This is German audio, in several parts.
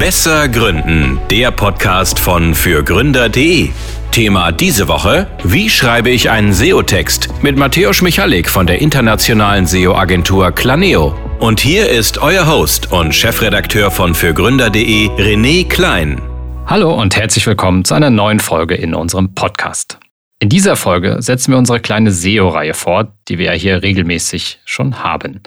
Besser Gründen, der Podcast von fürgründer.de. Thema diese Woche: Wie schreibe ich einen SEO-Text? Mit Matthäus Michalik von der internationalen SEO-Agentur Claneo. Und hier ist euer Host und Chefredakteur von fürgründer.de, René Klein. Hallo und herzlich willkommen zu einer neuen Folge in unserem Podcast. In dieser Folge setzen wir unsere kleine SEO-Reihe fort, die wir ja hier regelmäßig schon haben.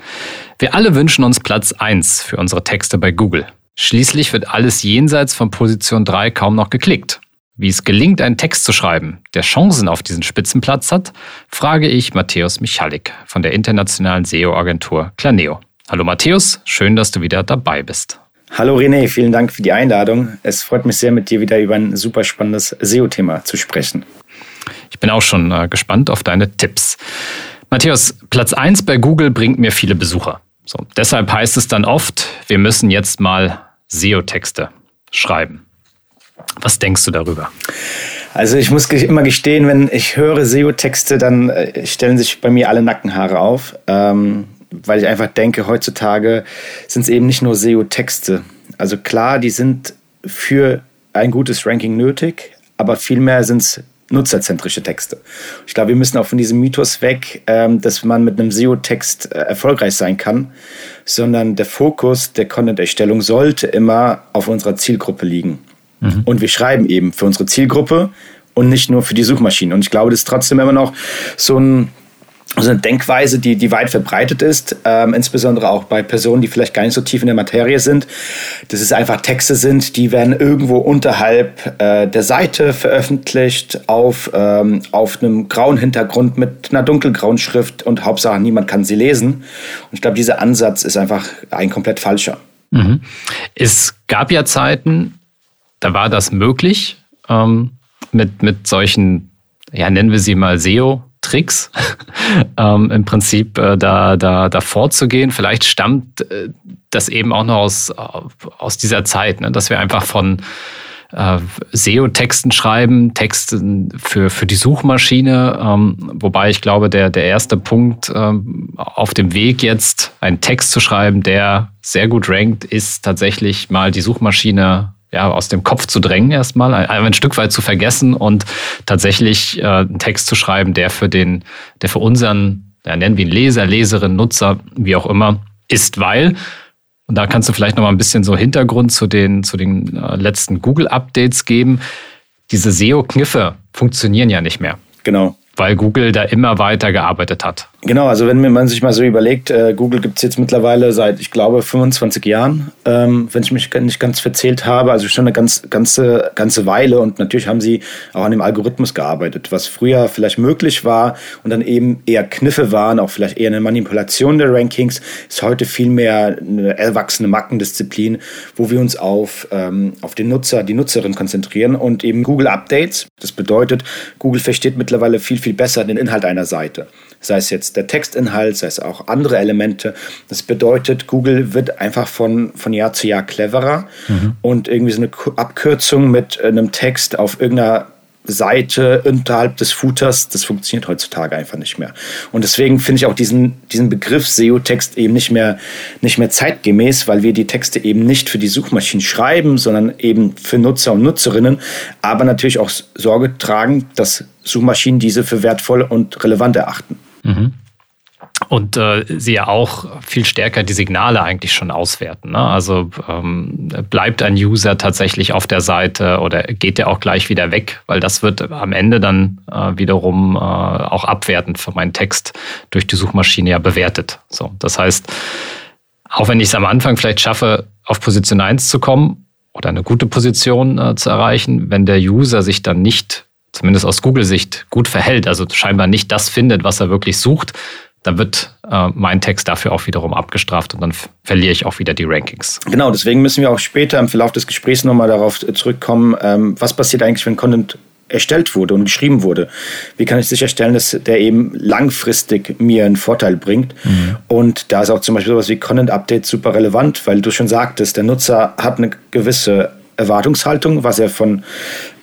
Wir alle wünschen uns Platz 1 für unsere Texte bei Google. Schließlich wird alles jenseits von Position 3 kaum noch geklickt. Wie es gelingt, einen Text zu schreiben, der Chancen auf diesen Spitzenplatz hat, frage ich Matthäus Michalik von der internationalen SEO-Agentur Claneo. Hallo Matthäus, schön, dass du wieder dabei bist. Hallo René, vielen Dank für die Einladung. Es freut mich sehr, mit dir wieder über ein super spannendes SEO-Thema zu sprechen. Ich bin auch schon äh, gespannt auf deine Tipps. Matthäus, Platz 1 bei Google bringt mir viele Besucher. So, deshalb heißt es dann oft, wir müssen jetzt mal SEO-Texte schreiben. Was denkst du darüber? Also ich muss immer gestehen, wenn ich höre SEO-Texte, dann äh, stellen sich bei mir alle Nackenhaare auf, ähm, weil ich einfach denke, heutzutage sind es eben nicht nur SEO-Texte. Also klar, die sind für ein gutes Ranking nötig, aber vielmehr sind es nutzerzentrische Texte. Ich glaube, wir müssen auch von diesem Mythos weg, ähm, dass man mit einem SEO-Text äh, erfolgreich sein kann, sondern der Fokus der Content-Erstellung sollte immer auf unserer Zielgruppe liegen. Mhm. Und wir schreiben eben für unsere Zielgruppe und nicht nur für die Suchmaschine. Und ich glaube, das ist trotzdem immer noch so ein also eine Denkweise, die, die weit verbreitet ist, ähm, insbesondere auch bei Personen, die vielleicht gar nicht so tief in der Materie sind, dass es einfach Texte sind, die werden irgendwo unterhalb äh, der Seite veröffentlicht auf, ähm, auf einem grauen Hintergrund mit einer dunkelgrauen Schrift und Hauptsache niemand kann sie lesen. Und ich glaube, dieser Ansatz ist einfach ein komplett falscher. Mhm. Es gab ja Zeiten, da war das möglich ähm, mit, mit solchen, ja, nennen wir sie mal SEO. Tricks, ähm, im Prinzip äh, da, da, da vorzugehen. Vielleicht stammt äh, das eben auch noch aus, aus dieser Zeit, ne? dass wir einfach von äh, SEO-Texten schreiben, Texten für, für die Suchmaschine. Ähm, wobei ich glaube, der, der erste Punkt ähm, auf dem Weg jetzt, einen Text zu schreiben, der sehr gut rankt, ist tatsächlich mal die Suchmaschine ja, aus dem Kopf zu drängen erstmal, ein, ein Stück weit zu vergessen und tatsächlich äh, einen Text zu schreiben, der für den, der für unseren, ja, nennen wir ihn Leser, Leserin, Nutzer, wie auch immer, ist, weil, und da kannst du vielleicht noch mal ein bisschen so Hintergrund zu den, zu den äh, letzten Google-Updates geben. Diese SEO-Kniffe funktionieren ja nicht mehr. Genau. Weil Google da immer weiter gearbeitet hat. Genau, also wenn man sich mal so überlegt, äh, Google gibt es jetzt mittlerweile seit, ich glaube, 25 Jahren, ähm, wenn ich mich nicht ganz verzählt habe, also schon eine ganz, ganze, ganze Weile und natürlich haben sie auch an dem Algorithmus gearbeitet, was früher vielleicht möglich war und dann eben eher Kniffe waren, auch vielleicht eher eine Manipulation der Rankings, ist heute vielmehr eine erwachsene Mackendisziplin, wo wir uns auf, ähm, auf den Nutzer, die Nutzerin konzentrieren und eben Google Updates. Das bedeutet, Google versteht mittlerweile viel, viel besser den Inhalt einer Seite sei es jetzt der Textinhalt, sei es auch andere Elemente. Das bedeutet, Google wird einfach von, von Jahr zu Jahr cleverer mhm. und irgendwie so eine Abkürzung mit einem Text auf irgendeiner Seite unterhalb des Footers, das funktioniert heutzutage einfach nicht mehr. Und deswegen finde ich auch diesen, diesen Begriff SEO-Text eben nicht mehr, nicht mehr zeitgemäß, weil wir die Texte eben nicht für die Suchmaschinen schreiben, sondern eben für Nutzer und Nutzerinnen, aber natürlich auch Sorge tragen, dass Suchmaschinen diese für wertvoll und relevant erachten. Mhm. Und äh, sie ja auch viel stärker die Signale eigentlich schon auswerten. Ne? Also ähm, bleibt ein User tatsächlich auf der Seite oder geht der auch gleich wieder weg, weil das wird am Ende dann äh, wiederum äh, auch abwertend für meinen Text durch die Suchmaschine ja bewertet. So, das heißt, auch wenn ich es am Anfang vielleicht schaffe, auf Position 1 zu kommen oder eine gute Position äh, zu erreichen, wenn der User sich dann nicht zumindest aus Google-Sicht gut verhält, also scheinbar nicht das findet, was er wirklich sucht, dann wird äh, mein Text dafür auch wiederum abgestraft und dann verliere ich auch wieder die Rankings. Genau, deswegen müssen wir auch später im Verlauf des Gesprächs nochmal darauf zurückkommen, ähm, was passiert eigentlich, wenn Content erstellt wurde und geschrieben wurde. Wie kann ich sicherstellen, dass der eben langfristig mir einen Vorteil bringt? Mhm. Und da ist auch zum Beispiel sowas wie Content Update super relevant, weil du schon sagtest, der Nutzer hat eine gewisse Erwartungshaltung, was er von,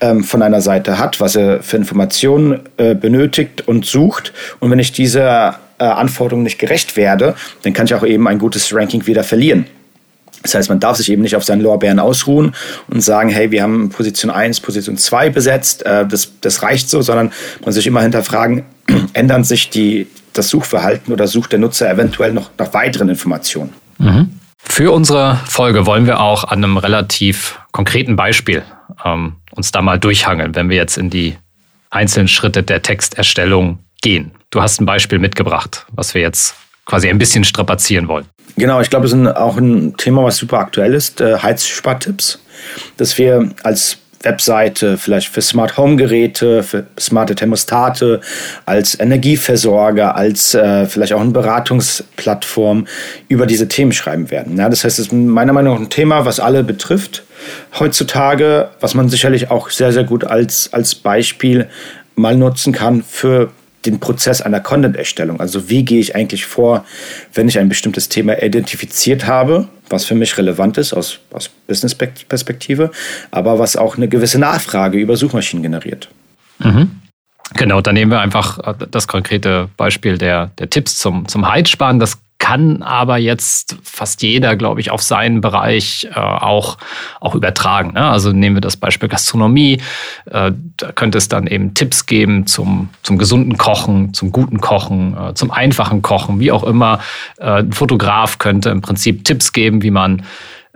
ähm, von einer Seite hat, was er für Informationen äh, benötigt und sucht. Und wenn ich dieser äh, Anforderung nicht gerecht werde, dann kann ich auch eben ein gutes Ranking wieder verlieren. Das heißt, man darf sich eben nicht auf seinen Lorbeeren ausruhen und sagen, hey, wir haben Position 1, Position 2 besetzt, äh, das, das reicht so, sondern man sich immer hinterfragen, ändern sich die, das Suchverhalten oder sucht der Nutzer eventuell noch nach weiteren Informationen. Mhm. Für unsere Folge wollen wir auch an einem relativ konkreten Beispiel ähm, uns da mal durchhangeln, wenn wir jetzt in die einzelnen Schritte der Texterstellung gehen. Du hast ein Beispiel mitgebracht, was wir jetzt quasi ein bisschen strapazieren wollen. Genau, ich glaube, es ist auch ein Thema, was super aktuell ist, äh, Heizspartipps, dass wir als Webseite, vielleicht für Smart Home Geräte, für smarte Thermostate, als Energieversorger, als äh, vielleicht auch eine Beratungsplattform über diese Themen schreiben werden. Ja, das heißt, es ist meiner Meinung nach ein Thema, was alle betrifft heutzutage, was man sicherlich auch sehr, sehr gut als, als Beispiel mal nutzen kann für den Prozess einer Content-Erstellung. Also wie gehe ich eigentlich vor, wenn ich ein bestimmtes Thema identifiziert habe, was für mich relevant ist aus, aus Business-Perspektive, aber was auch eine gewisse Nachfrage über Suchmaschinen generiert. Mhm. Genau, dann nehmen wir einfach das konkrete Beispiel der, der Tipps zum, zum Heizsparen. Das kann aber jetzt fast jeder, glaube ich, auf seinen Bereich äh, auch, auch übertragen. Ne? Also nehmen wir das Beispiel Gastronomie. Äh, da könnte es dann eben Tipps geben zum, zum gesunden Kochen, zum guten Kochen, äh, zum einfachen Kochen, wie auch immer. Äh, ein Fotograf könnte im Prinzip Tipps geben, wie man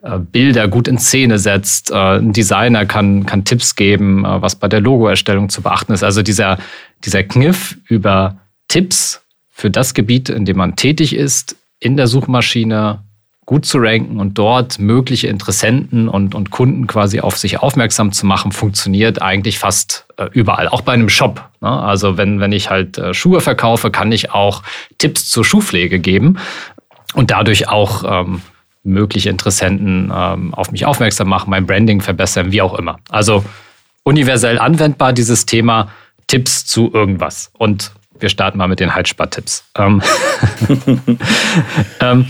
äh, Bilder gut in Szene setzt. Äh, ein Designer kann, kann Tipps geben, was bei der Logoerstellung zu beachten ist. Also dieser, dieser Kniff über Tipps für das Gebiet, in dem man tätig ist, in der Suchmaschine gut zu ranken und dort mögliche Interessenten und, und Kunden quasi auf sich aufmerksam zu machen, funktioniert eigentlich fast äh, überall, auch bei einem Shop. Ne? Also wenn, wenn ich halt äh, Schuhe verkaufe, kann ich auch Tipps zur Schuhpflege geben und dadurch auch ähm, mögliche Interessenten ähm, auf mich aufmerksam machen, mein Branding verbessern, wie auch immer. Also universell anwendbar dieses Thema Tipps zu irgendwas. Und wir starten mal mit den Heizspartipps. Ähm, ähm,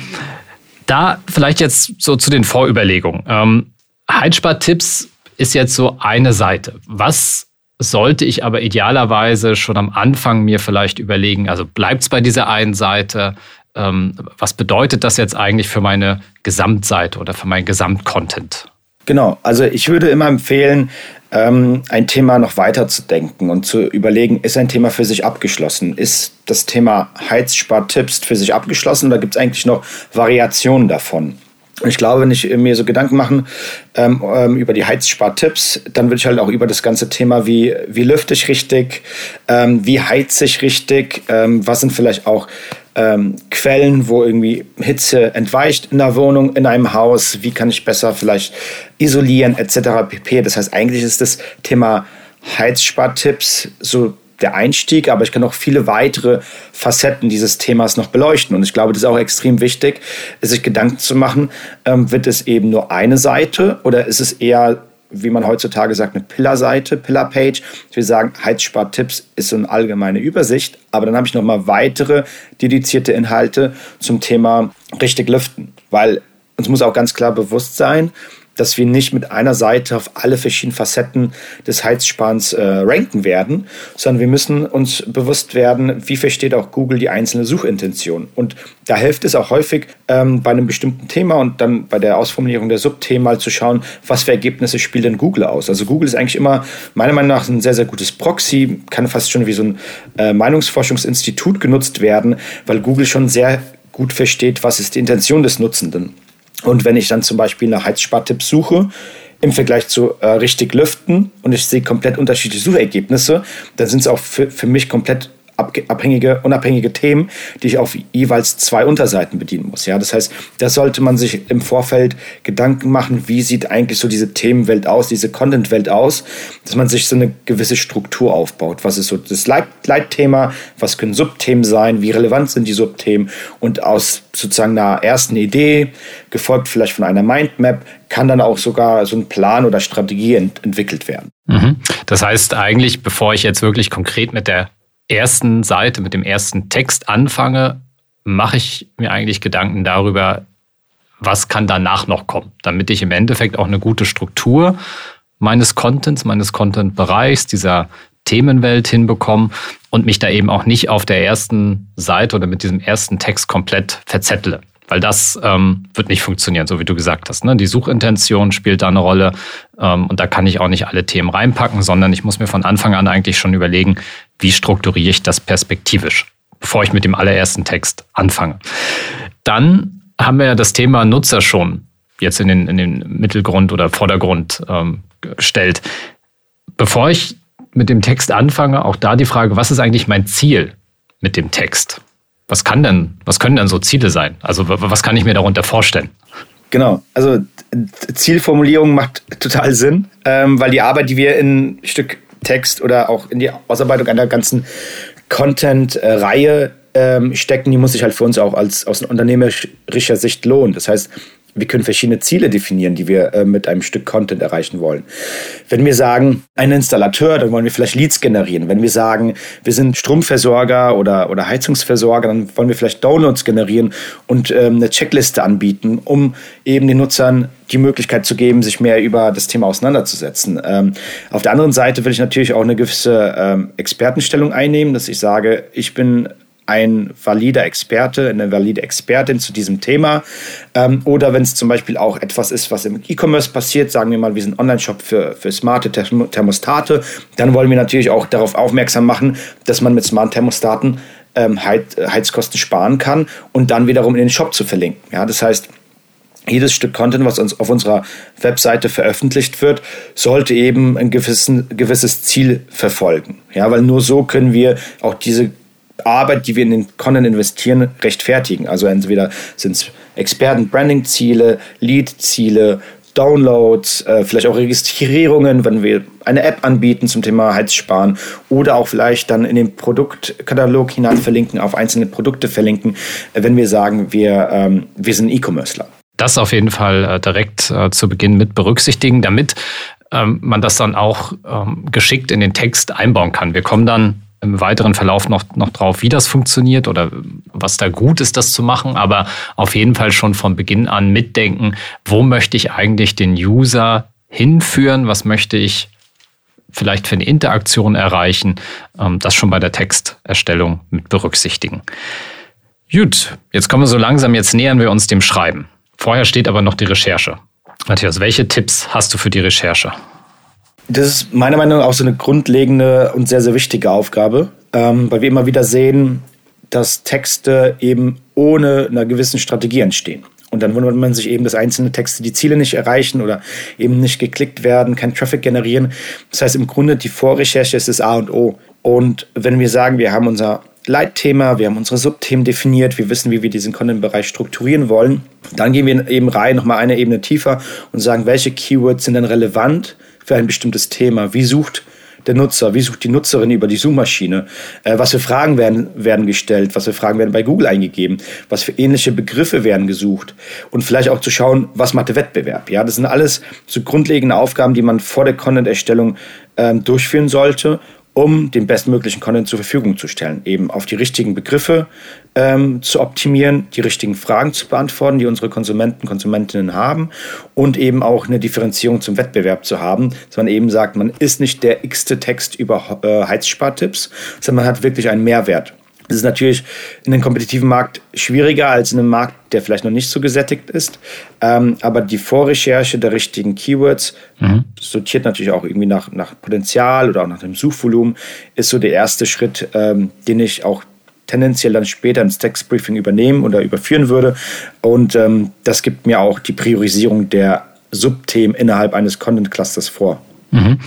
da vielleicht jetzt so zu den Vorüberlegungen. Ähm, Heizspartipps ist jetzt so eine Seite. Was sollte ich aber idealerweise schon am Anfang mir vielleicht überlegen? Also bleibt es bei dieser einen Seite? Ähm, was bedeutet das jetzt eigentlich für meine Gesamtseite oder für meinen Gesamtcontent? Genau, also ich würde immer empfehlen, ähm, ein Thema noch weiter zu denken und zu überlegen, ist ein Thema für sich abgeschlossen? Ist das Thema Heizspartipps für sich abgeschlossen oder gibt es eigentlich noch Variationen davon? Ich glaube, wenn ich mir so Gedanken mache ähm, ähm, über die Heizspartipps, dann würde ich halt auch über das ganze Thema, wie, wie lüfte ich richtig, ähm, wie heize ich richtig, ähm, was sind vielleicht auch ähm, Quellen, wo irgendwie Hitze entweicht in der Wohnung, in einem Haus, wie kann ich besser vielleicht isolieren etc. pp. Das heißt, eigentlich ist das Thema Heizspartipps so der Einstieg, aber ich kann auch viele weitere Facetten dieses Themas noch beleuchten. Und ich glaube, das ist auch extrem wichtig, sich Gedanken zu machen, ähm, wird es eben nur eine Seite oder ist es eher wie man heutzutage sagt, eine Pillar-Seite, Pillar-Page. Ich will sagen, Heizspartipps ist so eine allgemeine Übersicht, aber dann habe ich noch mal weitere dedizierte Inhalte zum Thema richtig lüften, weil uns muss auch ganz klar bewusst sein, dass wir nicht mit einer Seite auf alle verschiedenen Facetten des Heizsparens äh, ranken werden, sondern wir müssen uns bewusst werden, wie versteht auch Google die einzelne Suchintention. Und da hilft es auch häufig ähm, bei einem bestimmten Thema und dann bei der Ausformulierung der Subthemen mal zu schauen, was für Ergebnisse spielt denn Google aus. Also Google ist eigentlich immer meiner Meinung nach ein sehr, sehr gutes Proxy, kann fast schon wie so ein äh, Meinungsforschungsinstitut genutzt werden, weil Google schon sehr gut versteht, was ist die Intention des Nutzenden. Und wenn ich dann zum Beispiel nach Heizspartipps suche, im Vergleich zu äh, richtig lüften und ich sehe komplett unterschiedliche Suchergebnisse, dann sind es auch für, für mich komplett abhängige, unabhängige Themen, die ich auf jeweils zwei Unterseiten bedienen muss. Ja, das heißt, da sollte man sich im Vorfeld Gedanken machen, wie sieht eigentlich so diese Themenwelt aus, diese Content-Welt aus, dass man sich so eine gewisse Struktur aufbaut. Was ist so das Leit Leitthema? Was können Subthemen sein? Wie relevant sind die Subthemen? Und aus sozusagen einer ersten Idee, gefolgt vielleicht von einer Mindmap, kann dann auch sogar so ein Plan oder Strategie ent entwickelt werden. Mhm. Das heißt eigentlich, bevor ich jetzt wirklich konkret mit der ersten Seite, mit dem ersten Text anfange, mache ich mir eigentlich Gedanken darüber, was kann danach noch kommen, damit ich im Endeffekt auch eine gute Struktur meines Contents, meines Content-Bereichs, dieser Themenwelt hinbekomme und mich da eben auch nicht auf der ersten Seite oder mit diesem ersten Text komplett verzettle. Weil das ähm, wird nicht funktionieren, so wie du gesagt hast. Ne? Die Suchintention spielt da eine Rolle ähm, und da kann ich auch nicht alle Themen reinpacken, sondern ich muss mir von Anfang an eigentlich schon überlegen, wie strukturiere ich das perspektivisch, bevor ich mit dem allerersten Text anfange. Dann haben wir ja das Thema Nutzer schon jetzt in den, in den Mittelgrund oder Vordergrund ähm, gestellt. Bevor ich mit dem Text anfange, auch da die Frage, was ist eigentlich mein Ziel mit dem Text? Was kann denn, was können denn so Ziele sein? Also was kann ich mir darunter vorstellen? Genau, also Zielformulierung macht total Sinn, ähm, weil die Arbeit, die wir in Stück Text oder auch in die Ausarbeitung einer ganzen Content-Reihe ähm, stecken, die muss sich halt für uns auch als aus unternehmerischer Sicht lohnen. Das heißt, wir können verschiedene Ziele definieren, die wir äh, mit einem Stück Content erreichen wollen. Wenn wir sagen, ein Installateur, dann wollen wir vielleicht Leads generieren. Wenn wir sagen, wir sind Stromversorger oder, oder Heizungsversorger, dann wollen wir vielleicht Downloads generieren und ähm, eine Checkliste anbieten, um eben den Nutzern die Möglichkeit zu geben, sich mehr über das Thema auseinanderzusetzen. Ähm, auf der anderen Seite will ich natürlich auch eine gewisse ähm, Expertenstellung einnehmen, dass ich sage, ich bin ein valider Experte, eine valide Expertin zu diesem Thema. Ähm, oder wenn es zum Beispiel auch etwas ist, was im E-Commerce passiert, sagen wir mal, wir sind Online-Shop für, für smarte Thermostate, dann wollen wir natürlich auch darauf aufmerksam machen, dass man mit smarten Thermostaten ähm, Heizkosten sparen kann und dann wiederum in den Shop zu verlinken. Ja, das heißt, jedes Stück Content, was uns auf unserer Webseite veröffentlicht wird, sollte eben ein gewissen, gewisses Ziel verfolgen. Ja, weil nur so können wir auch diese Arbeit, die wir in den Content investieren, rechtfertigen. Also entweder sind es Experten-Branding-Ziele, Lead-Ziele, Downloads, äh, vielleicht auch Registrierungen, wenn wir eine App anbieten zum Thema Heizsparen oder auch vielleicht dann in den Produktkatalog hinein verlinken, auf einzelne Produkte verlinken, äh, wenn wir sagen, wir, ähm, wir sind E-Commercer. Das auf jeden Fall äh, direkt äh, zu Beginn mit berücksichtigen, damit ähm, man das dann auch ähm, geschickt in den Text einbauen kann. Wir kommen dann im weiteren Verlauf noch, noch drauf, wie das funktioniert oder was da gut ist, das zu machen. Aber auf jeden Fall schon von Beginn an mitdenken, wo möchte ich eigentlich den User hinführen? Was möchte ich vielleicht für eine Interaktion erreichen? Ähm, das schon bei der Texterstellung mit berücksichtigen. Gut, jetzt kommen wir so langsam, jetzt nähern wir uns dem Schreiben. Vorher steht aber noch die Recherche. Matthias, welche Tipps hast du für die Recherche? Das ist meiner Meinung nach auch so eine grundlegende und sehr, sehr wichtige Aufgabe, ähm, weil wir immer wieder sehen, dass Texte eben ohne einer gewissen Strategie entstehen. Und dann wundert man sich eben, dass einzelne Texte die Ziele nicht erreichen oder eben nicht geklickt werden, kein Traffic generieren. Das heißt, im Grunde die Vorrecherche ist das A und O. Und wenn wir sagen, wir haben unser Leitthema, wir haben unsere Subthemen definiert, wir wissen, wie wir diesen Content-Bereich strukturieren wollen, dann gehen wir eben rein, nochmal eine Ebene tiefer und sagen, welche Keywords sind denn relevant für ein bestimmtes Thema? Wie sucht der Nutzer, wie sucht die Nutzerin über die Suchmaschine? Äh, was für Fragen werden, werden gestellt? Was für Fragen werden bei Google eingegeben? Was für ähnliche Begriffe werden gesucht? Und vielleicht auch zu schauen, was macht der Wettbewerb? Ja, das sind alles so grundlegende Aufgaben, die man vor der Content-Erstellung ähm, durchführen sollte um den bestmöglichen Content zur Verfügung zu stellen. Eben auf die richtigen Begriffe ähm, zu optimieren, die richtigen Fragen zu beantworten, die unsere Konsumenten, Konsumentinnen haben und eben auch eine Differenzierung zum Wettbewerb zu haben, dass man eben sagt, man ist nicht der x-te Text über äh, Heizspartipps, sondern man hat wirklich einen Mehrwert. Das ist natürlich in einem kompetitiven Markt schwieriger als in einem Markt, der vielleicht noch nicht so gesättigt ist. Ähm, aber die Vorrecherche der richtigen Keywords mhm. sortiert natürlich auch irgendwie nach, nach Potenzial oder auch nach dem Suchvolumen, ist so der erste Schritt, ähm, den ich auch tendenziell dann später ins Textbriefing übernehmen oder überführen würde. Und ähm, das gibt mir auch die Priorisierung der Subthemen innerhalb eines Content Clusters vor. Mhm.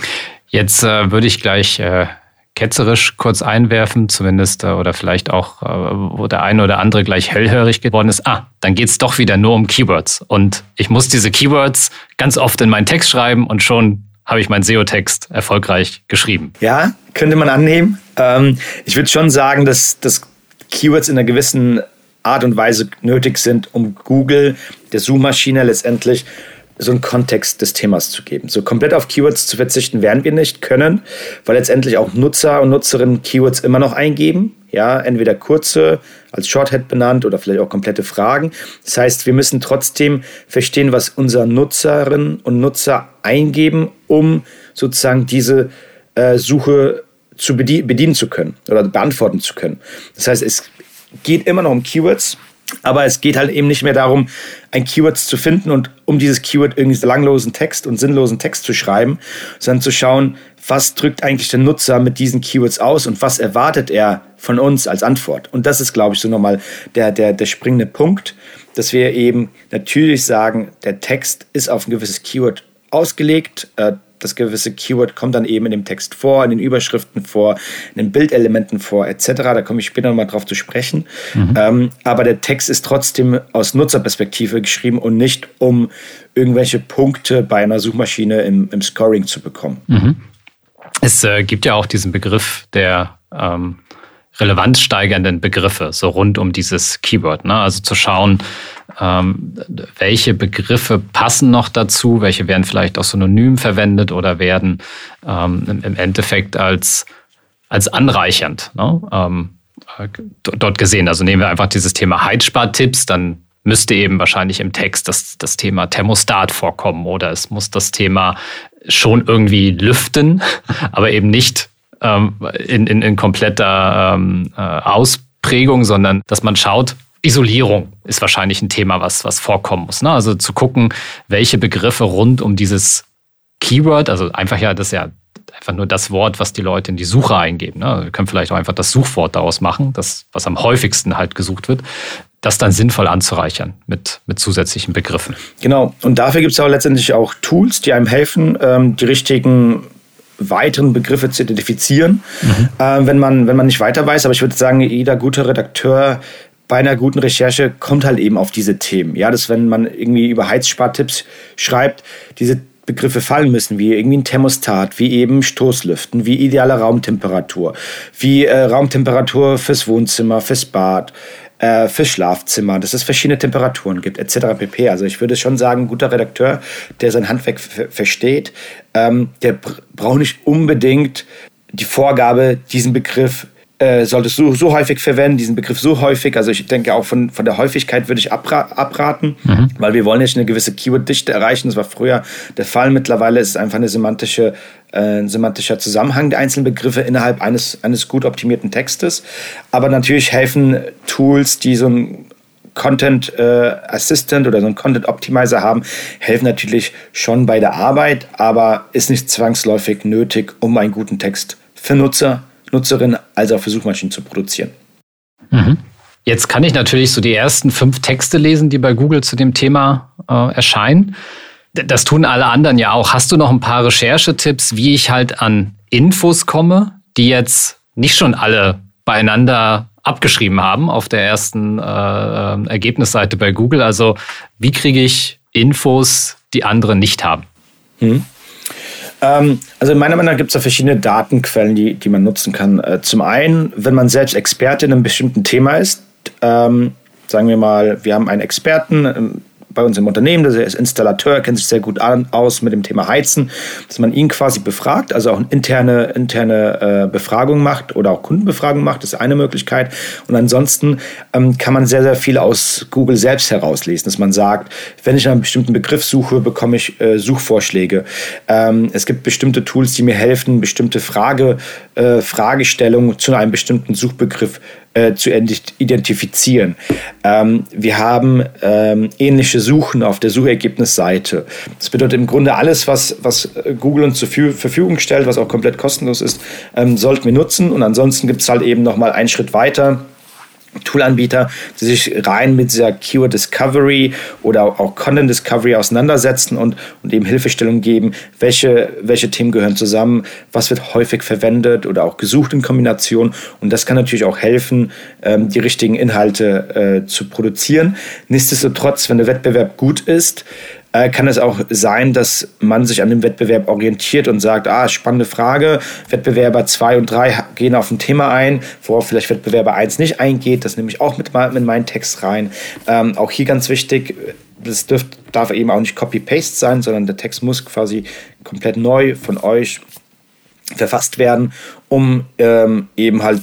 Jetzt äh, würde ich gleich äh, ketzerisch kurz einwerfen, zumindest, äh, oder vielleicht auch, äh, wo der eine oder andere gleich hellhörig geworden ist, ah, dann geht es doch wieder nur um Keywords. Und ich muss diese Keywords ganz oft in meinen Text schreiben und schon habe ich meinen SEO-Text erfolgreich geschrieben. Ja, könnte man annehmen. Ähm, ich würde schon sagen, dass, dass Keywords in einer gewissen Art und Weise nötig sind, um Google, der Suchmaschine letztendlich so einen Kontext des Themas zu geben. So komplett auf Keywords zu verzichten werden wir nicht können, weil letztendlich auch Nutzer und Nutzerinnen Keywords immer noch eingeben. Ja, entweder kurze, als Shorthead benannt oder vielleicht auch komplette Fragen. Das heißt, wir müssen trotzdem verstehen, was unsere Nutzerinnen und Nutzer eingeben, um sozusagen diese äh, Suche zu bedienen zu können oder beantworten zu können. Das heißt, es geht immer noch um Keywords, Aber es geht halt eben nicht mehr darum, ein Keyword zu finden und um dieses Keyword irgendwie langlosen Text und sinnlosen Text zu schreiben, sondern zu schauen, was drückt eigentlich der Nutzer mit diesen Keywords aus und was erwartet er von uns als Antwort. Und das ist, glaube ich, so nochmal der, der, der springende Punkt, dass wir eben natürlich sagen, der Text ist auf ein gewisses Keyword ausgelegt. Äh, das gewisse Keyword kommt dann eben in dem Text vor, in den Überschriften vor, in den Bildelementen vor, etc. Da komme ich später nochmal drauf zu sprechen. Mhm. Ähm, aber der Text ist trotzdem aus Nutzerperspektive geschrieben und nicht um irgendwelche Punkte bei einer Suchmaschine im, im Scoring zu bekommen. Mhm. Es äh, gibt ja auch diesen Begriff der ähm, relevanzsteigernden Begriffe, so rund um dieses Keyword. Ne? Also zu schauen, ähm, welche Begriffe passen noch dazu, welche werden vielleicht auch synonym verwendet oder werden ähm, im, Endeffekt als, als anreichernd ne? ähm, dort gesehen. Also nehmen wir einfach dieses Thema Heizspartipps, dann müsste eben wahrscheinlich im Text das, das Thema Thermostat vorkommen oder es muss das Thema schon irgendwie lüften, aber eben nicht in, in, in kompletter äh, Ausprägung, sondern dass man schaut, Isolierung ist wahrscheinlich ein Thema, was, was vorkommen muss. Ne? Also zu gucken, welche Begriffe rund um dieses Keyword, also einfach ja, das ist ja einfach nur das Wort, was die Leute in die Suche eingeben. Ne? Wir können vielleicht auch einfach das Suchwort daraus machen, das, was am häufigsten halt gesucht wird, das dann sinnvoll anzureichern mit, mit zusätzlichen Begriffen. Genau, und dafür gibt es auch letztendlich auch Tools, die einem helfen, ähm, die richtigen weiteren Begriffe zu identifizieren, mhm. äh, wenn, man, wenn man nicht weiter weiß. Aber ich würde sagen, jeder gute Redakteur bei einer guten Recherche kommt halt eben auf diese Themen. Ja, dass wenn man irgendwie über Heizspartipps schreibt, diese Begriffe fallen müssen, wie irgendwie ein Thermostat, wie eben Stoßlüften, wie ideale Raumtemperatur, wie äh, Raumtemperatur fürs Wohnzimmer, fürs Bad, äh, fürs Schlafzimmer, dass es verschiedene Temperaturen gibt, etc. pp. Also ich würde schon sagen, ein guter Redakteur, der sein Handwerk versteht, ähm, der braucht nicht unbedingt die Vorgabe, diesen Begriff äh, solltest du so häufig verwenden, diesen Begriff so häufig. Also ich denke auch von, von der Häufigkeit würde ich abra abraten, mhm. weil wir wollen jetzt eine gewisse Keyword-Dichte erreichen. Das war früher der Fall. Mittlerweile ist es einfach eine semantische, äh, ein semantischer Zusammenhang der einzelnen Begriffe innerhalb eines, eines gut optimierten Textes. Aber natürlich helfen Tools, die so ein Content äh, Assistant oder so ein Content Optimizer haben, helfen natürlich schon bei der Arbeit, aber ist nicht zwangsläufig nötig, um einen guten Text für Nutzer Nutzerin als auch für Suchmaschinen zu produzieren. Mhm. Jetzt kann ich natürlich so die ersten fünf Texte lesen, die bei Google zu dem Thema äh, erscheinen. Das tun alle anderen ja auch. Hast du noch ein paar Recherchetipps, wie ich halt an Infos komme, die jetzt nicht schon alle beieinander abgeschrieben haben auf der ersten äh, Ergebnisseite bei Google? Also wie kriege ich Infos, die andere nicht haben? Hm. Ähm, also meiner Meinung nach gibt es da verschiedene Datenquellen, die, die man nutzen kann. Äh, zum einen, wenn man selbst Experte in einem bestimmten Thema ist, ähm, sagen wir mal, wir haben einen Experten, ähm, bei uns im Unternehmen, der ist Installateur, kennt sich sehr gut an, aus mit dem Thema Heizen, dass man ihn quasi befragt, also auch eine interne, interne äh, Befragung macht oder auch Kundenbefragung macht, ist eine Möglichkeit. Und ansonsten ähm, kann man sehr, sehr viel aus Google selbst herauslesen, dass man sagt, wenn ich einem bestimmten Begriff suche, bekomme ich äh, Suchvorschläge. Ähm, es gibt bestimmte Tools, die mir helfen, bestimmte Frage, äh, Fragestellungen zu einem bestimmten Suchbegriff äh, zu identifizieren. Ähm, wir haben ähm, ähnliche Suchen auf der Suchergebnisseite. Das bedeutet im Grunde alles, was, was Google uns zur Verfügung stellt, was auch komplett kostenlos ist, ähm, sollten wir nutzen. Und ansonsten gibt es halt eben noch mal einen Schritt weiter Toolanbieter, die sich rein mit dieser Keyword Discovery oder auch Content Discovery auseinandersetzen und, und eben Hilfestellung geben, welche, welche Themen gehören zusammen, was wird häufig verwendet oder auch gesucht in Kombination. Und das kann natürlich auch helfen, ähm, die richtigen Inhalte äh, zu produzieren. Nichtsdestotrotz, wenn der Wettbewerb gut ist, äh, kann es auch sein, dass man sich an dem Wettbewerb orientiert und sagt, ah, spannende Frage, Wettbewerber 2 und 3 gehen auf ein Thema ein, worauf vielleicht Wettbewerber 1 nicht eingeht, das nehme ich auch mit, mit meinen Text rein. Ähm, auch hier ganz wichtig, das dürft, darf eben auch nicht Copy-Paste sein, sondern der Text muss quasi komplett neu von euch verfasst werden, um ähm, eben halt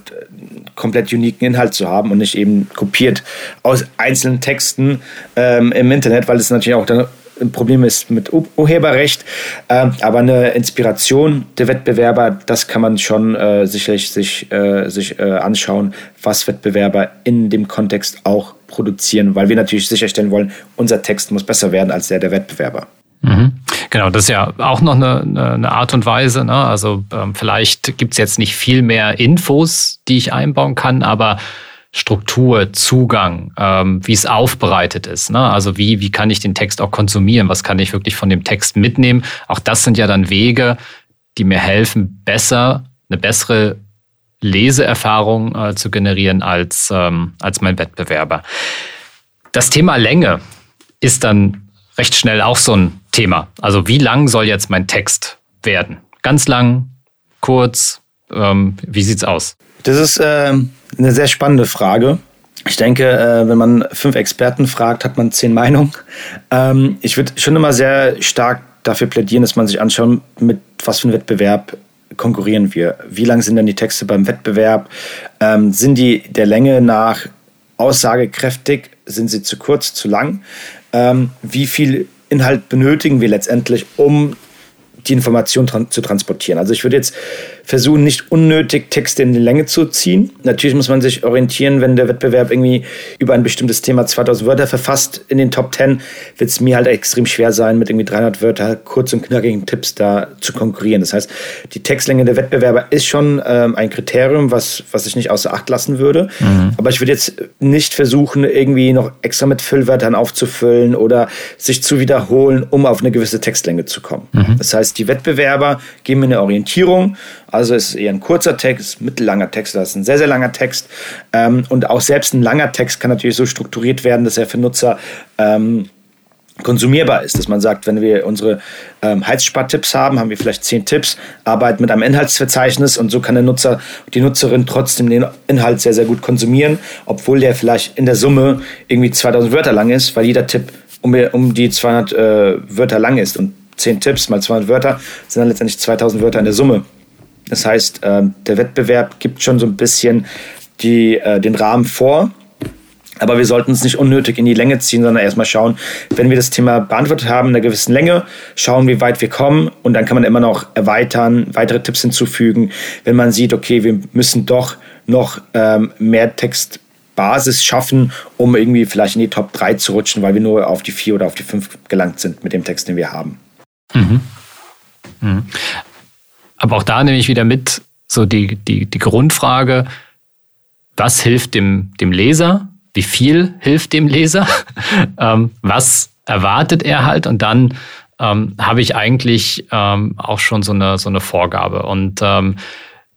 komplett uniken Inhalt zu haben und nicht eben kopiert aus einzelnen Texten ähm, im Internet, weil es natürlich auch dann ein Problem ist mit Urheberrecht. Ähm, aber eine Inspiration der Wettbewerber, das kann man schon äh, sicherlich sich, äh, sich äh, anschauen, was Wettbewerber in dem Kontext auch produzieren, weil wir natürlich sicherstellen wollen, unser Text muss besser werden als der der Wettbewerber. Mhm. Genau, das ist ja auch noch eine, eine Art und Weise. Ne? Also ähm, vielleicht gibt es jetzt nicht viel mehr Infos, die ich einbauen kann, aber Struktur, Zugang, ähm, wie es aufbereitet ist. Ne? Also wie, wie kann ich den Text auch konsumieren? Was kann ich wirklich von dem Text mitnehmen? Auch das sind ja dann Wege, die mir helfen, besser, eine bessere Leseerfahrung äh, zu generieren als, ähm, als mein Wettbewerber. Das Thema Länge ist dann recht schnell auch so ein Thema. Also wie lang soll jetzt mein Text werden? Ganz lang, kurz, ähm, wie sieht's aus? Das ist äh, eine sehr spannende Frage. Ich denke, äh, wenn man fünf Experten fragt, hat man zehn Meinungen. Ähm, ich würde schon immer sehr stark dafür plädieren, dass man sich anschaut, mit was für einem Wettbewerb konkurrieren wir. Wie lang sind denn die Texte beim Wettbewerb? Ähm, sind die der Länge nach aussagekräftig? Sind sie zu kurz, zu lang? Ähm, wie viel Inhalt benötigen wir letztendlich, um die Information tran zu transportieren. Also ich würde jetzt versuchen, nicht unnötig Texte in die Länge zu ziehen. Natürlich muss man sich orientieren, wenn der Wettbewerb irgendwie über ein bestimmtes Thema 2000 Wörter verfasst in den Top 10, wird es mir halt extrem schwer sein, mit irgendwie 300 Wörter kurz und knackigen Tipps da zu konkurrieren. Das heißt, die Textlänge der Wettbewerber ist schon ähm, ein Kriterium, was, was ich nicht außer Acht lassen würde. Mhm. Aber ich würde jetzt nicht versuchen, irgendwie noch extra mit Füllwörtern aufzufüllen oder sich zu wiederholen, um auf eine gewisse Textlänge zu kommen. Mhm. Das heißt, die Wettbewerber geben mir eine Orientierung. Also es ist eher ein kurzer Text, mittellanger Text, das ist ein sehr, sehr langer Text. Ähm, und auch selbst ein langer Text kann natürlich so strukturiert werden, dass er für Nutzer ähm, konsumierbar ist, dass man sagt, wenn wir unsere ähm, Heizspartipps haben, haben wir vielleicht zehn Tipps, arbeiten mit einem Inhaltsverzeichnis und so kann der Nutzer, die Nutzerin trotzdem den Inhalt sehr, sehr gut konsumieren, obwohl der vielleicht in der Summe irgendwie 2000 Wörter lang ist, weil jeder Tipp um, um die 200 äh, Wörter lang ist und 10 Tipps mal 200 Wörter sind dann letztendlich 2000 Wörter in der Summe. Das heißt, ähm, der Wettbewerb gibt schon so ein bisschen die, äh, den Rahmen vor. Aber wir sollten es nicht unnötig in die Länge ziehen, sondern erstmal schauen, wenn wir das Thema beantwortet haben in einer gewissen Länge, schauen, wie weit wir kommen und dann kann man immer noch erweitern, weitere Tipps hinzufügen, wenn man sieht, okay, wir müssen doch noch ähm, mehr Textbasis schaffen, um irgendwie vielleicht in die Top 3 zu rutschen, weil wir nur auf die 4 oder auf die 5 gelangt sind mit dem Text, den wir haben. Mhm. Mhm. Aber auch da nehme ich wieder mit so die, die, die Grundfrage, was hilft dem, dem Leser? Wie viel hilft dem Leser? ähm, was erwartet er halt? Und dann ähm, habe ich eigentlich ähm, auch schon so eine, so eine Vorgabe. Und ähm,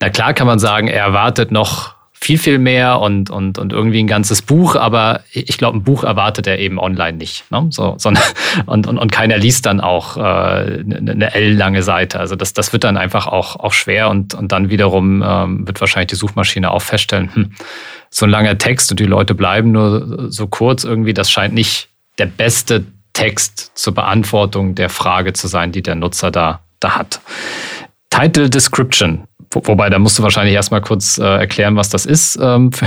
na klar kann man sagen, er erwartet noch viel, viel mehr und, und, und irgendwie ein ganzes Buch, aber ich glaube, ein Buch erwartet er eben online nicht. Ne? So, sondern, und, und, und keiner liest dann auch äh, eine L-lange Seite. Also das, das wird dann einfach auch, auch schwer und, und dann wiederum ähm, wird wahrscheinlich die Suchmaschine auch feststellen, hm, so ein langer Text und die Leute bleiben nur so kurz irgendwie, das scheint nicht der beste Text zur Beantwortung der Frage zu sein, die der Nutzer da, da hat. Title Description wobei, da musst du wahrscheinlich erstmal kurz äh, erklären, was das ist, ähm, für,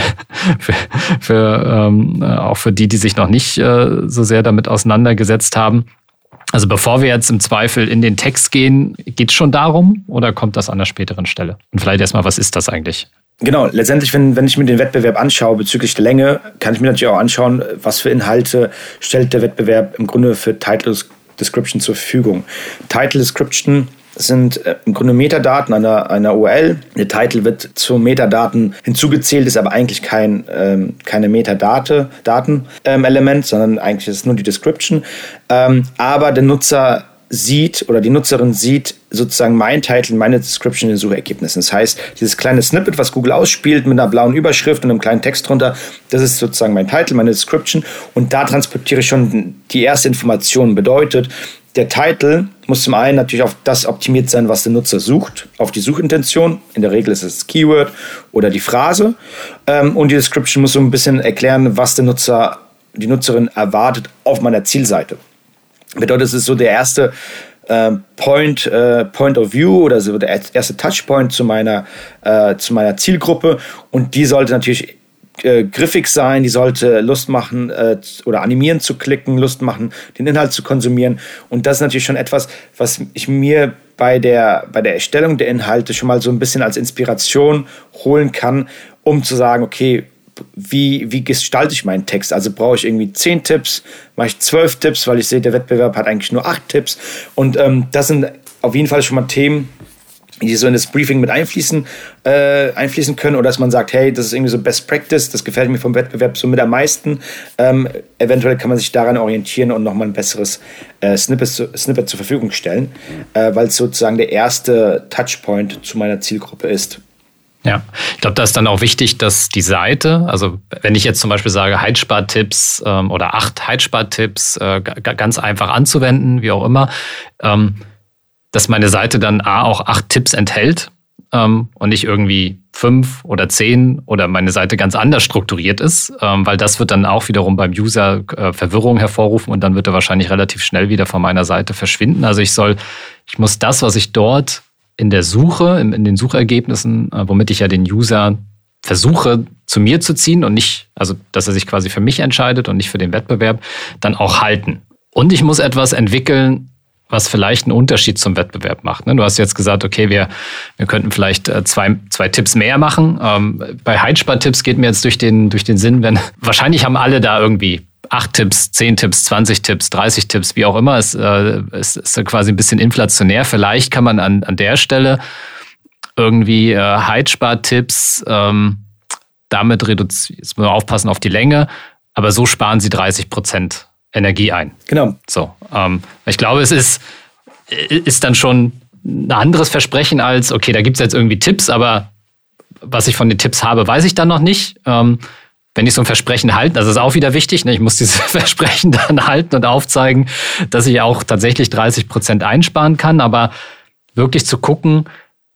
für, für ähm, äh, auch für die, die sich noch nicht äh, so sehr damit auseinandergesetzt haben. Also bevor wir jetzt im Zweifel in den Text gehen, geht es schon darum oder kommt das an der späteren Stelle? Und vielleicht erstmal, was ist das eigentlich? Genau, letztendlich, wenn, wenn ich mir den Wettbewerb anschaue bezüglich der Länge, kann ich mir natürlich auch anschauen, was für Inhalte stellt der Wettbewerb im Grunde für Title Description zur Verfügung. Title Description sind äh, im Grunde Metadaten einer, einer URL. Der Titel wird zu Metadaten hinzugezählt, ist aber eigentlich kein ähm, keine Metadate-Daten-Element, ähm, sondern eigentlich ist es nur die Description. Ähm, aber der Nutzer sieht oder die Nutzerin sieht sozusagen mein Titel, meine Description in den Suchergebnissen. Das heißt, dieses kleine Snippet, was Google ausspielt mit einer blauen Überschrift und einem kleinen Text drunter, das ist sozusagen mein Titel, meine Description und da transportiere ich schon die erste Information. Bedeutet, der Titel muss zum einen natürlich auf das optimiert sein, was der Nutzer sucht, auf die Suchintention. In der Regel ist es das Keyword oder die Phrase. Ähm, und die Description muss so ein bisschen erklären, was der Nutzer, die Nutzerin erwartet auf meiner Zielseite. Bedeutet, es ist so der erste äh, Point, äh, Point of View oder so der erste Touchpoint zu meiner, äh, zu meiner Zielgruppe. Und die sollte natürlich äh, griffig sein, die sollte Lust machen äh, oder animieren zu klicken, Lust machen, den Inhalt zu konsumieren. Und das ist natürlich schon etwas, was ich mir bei der, bei der Erstellung der Inhalte schon mal so ein bisschen als Inspiration holen kann, um zu sagen, okay, wie, wie gestalte ich meinen Text? Also brauche ich irgendwie zehn Tipps, mache ich zwölf Tipps, weil ich sehe, der Wettbewerb hat eigentlich nur acht Tipps. Und ähm, das sind auf jeden Fall schon mal Themen, die so in das Briefing mit einfließen, äh, einfließen können oder dass man sagt, hey, das ist irgendwie so Best Practice, das gefällt mir vom Wettbewerb so mit am meisten. Ähm, eventuell kann man sich daran orientieren und nochmal ein besseres äh, Snippet, Snippet zur Verfügung stellen, äh, weil es sozusagen der erste Touchpoint zu meiner Zielgruppe ist. Ja, ich glaube, da ist dann auch wichtig, dass die Seite, also wenn ich jetzt zum Beispiel sage, Heizspartipps ähm, oder acht Heizspartipps, äh, ganz einfach anzuwenden, wie auch immer, ähm, dass meine Seite dann A auch acht Tipps enthält ähm, und nicht irgendwie fünf oder zehn oder meine Seite ganz anders strukturiert ist, ähm, weil das wird dann auch wiederum beim User äh, Verwirrung hervorrufen und dann wird er wahrscheinlich relativ schnell wieder von meiner Seite verschwinden. Also ich soll, ich muss das, was ich dort in der Suche, in, in den Suchergebnissen, äh, womit ich ja den User versuche zu mir zu ziehen und nicht, also dass er sich quasi für mich entscheidet und nicht für den Wettbewerb, dann auch halten. Und ich muss etwas entwickeln, was vielleicht einen Unterschied zum Wettbewerb macht. Ne? Du hast jetzt gesagt, okay, wir, wir könnten vielleicht äh, zwei, zwei Tipps mehr machen. Ähm, bei Heizspar-Tipps geht mir jetzt durch den, durch den Sinn, wenn wahrscheinlich haben alle da irgendwie acht Tipps, zehn Tipps, 20 Tipps, 30 Tipps, wie auch immer. Es, äh, es ist quasi ein bisschen inflationär. Vielleicht kann man an, an der Stelle irgendwie äh, Heizspar-Tipps ähm, damit reduzieren. Jetzt muss man aufpassen auf die Länge, aber so sparen sie 30 Prozent Energie ein. Genau. So, ähm, ich glaube, es ist, ist dann schon ein anderes Versprechen als, okay, da gibt es jetzt irgendwie Tipps, aber was ich von den Tipps habe, weiß ich dann noch nicht. Ähm, wenn ich so ein Versprechen halte, das ist auch wieder wichtig, ne? ich muss dieses Versprechen dann halten und aufzeigen, dass ich auch tatsächlich 30 Prozent einsparen kann, aber wirklich zu gucken,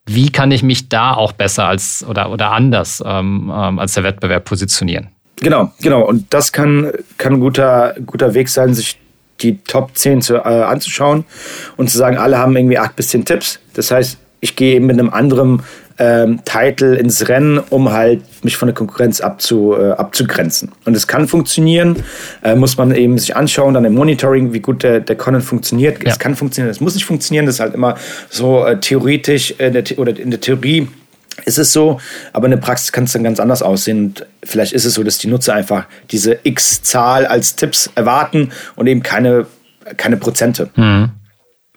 wie kann ich mich da auch besser als oder, oder anders ähm, ähm als der Wettbewerb positionieren. Genau, genau. Und das kann, kann ein guter, guter Weg sein, sich die Top 10 zu, äh, anzuschauen und zu sagen, alle haben irgendwie acht bis zehn Tipps. Das heißt, ich gehe eben mit einem anderen ähm, Titel ins Rennen, um halt mich von der Konkurrenz abzu, äh, abzugrenzen. Und es kann funktionieren, äh, muss man eben sich anschauen, dann im Monitoring, wie gut der, der Content funktioniert. Ja. Es kann funktionieren, es muss nicht funktionieren, das ist halt immer so äh, theoretisch in der, oder in der Theorie ist es so, aber in der Praxis kann es dann ganz anders aussehen. Und vielleicht ist es so, dass die Nutzer einfach diese X-Zahl als Tipps erwarten und eben keine, keine Prozente. Hm.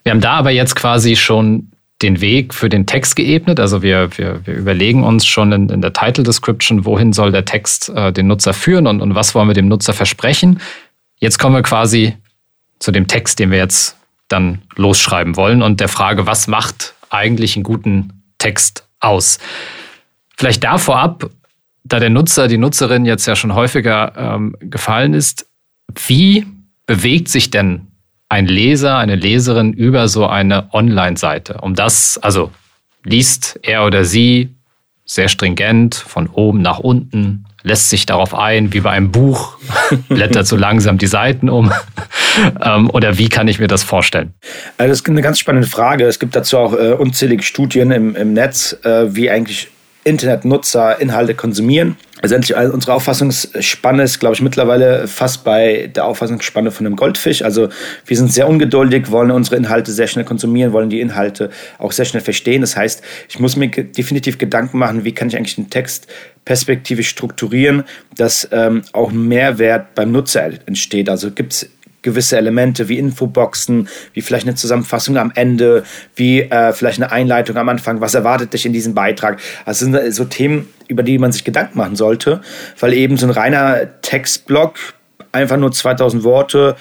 Wir haben da aber jetzt quasi schon den Weg für den Text geebnet. Also wir, wir, wir überlegen uns schon in, in der Title Description, wohin soll der Text äh, den Nutzer führen und, und was wollen wir dem Nutzer versprechen. Jetzt kommen wir quasi zu dem Text, den wir jetzt dann losschreiben wollen und der Frage, was macht eigentlich einen guten Text aus. Vielleicht da vorab, da der Nutzer, die Nutzerin jetzt ja schon häufiger ähm, gefallen ist, wie bewegt sich denn ein Leser, eine Leserin über so eine Online-Seite? Um das, also liest er oder sie sehr stringent von oben nach unten, lässt sich darauf ein, wie bei einem Buch, blättert so langsam die Seiten um. ähm, oder wie kann ich mir das vorstellen? Also das ist eine ganz spannende Frage. Es gibt dazu auch äh, unzählige Studien im, im Netz, äh, wie eigentlich Internetnutzer Inhalte konsumieren. Also unsere Auffassungsspanne ist, glaube ich, mittlerweile fast bei der Auffassungsspanne von einem Goldfisch. Also wir sind sehr ungeduldig, wollen unsere Inhalte sehr schnell konsumieren, wollen die Inhalte auch sehr schnell verstehen. Das heißt, ich muss mir definitiv Gedanken machen, wie kann ich eigentlich den Text perspektivisch strukturieren, dass ähm, auch Mehrwert beim Nutzer entsteht. Also gibt es gewisse Elemente wie Infoboxen, wie vielleicht eine Zusammenfassung am Ende, wie äh, vielleicht eine Einleitung am Anfang, was erwartet dich in diesem Beitrag. Das sind so Themen, über die man sich Gedanken machen sollte, weil eben so ein reiner Textblock, einfach nur 2000 Worte,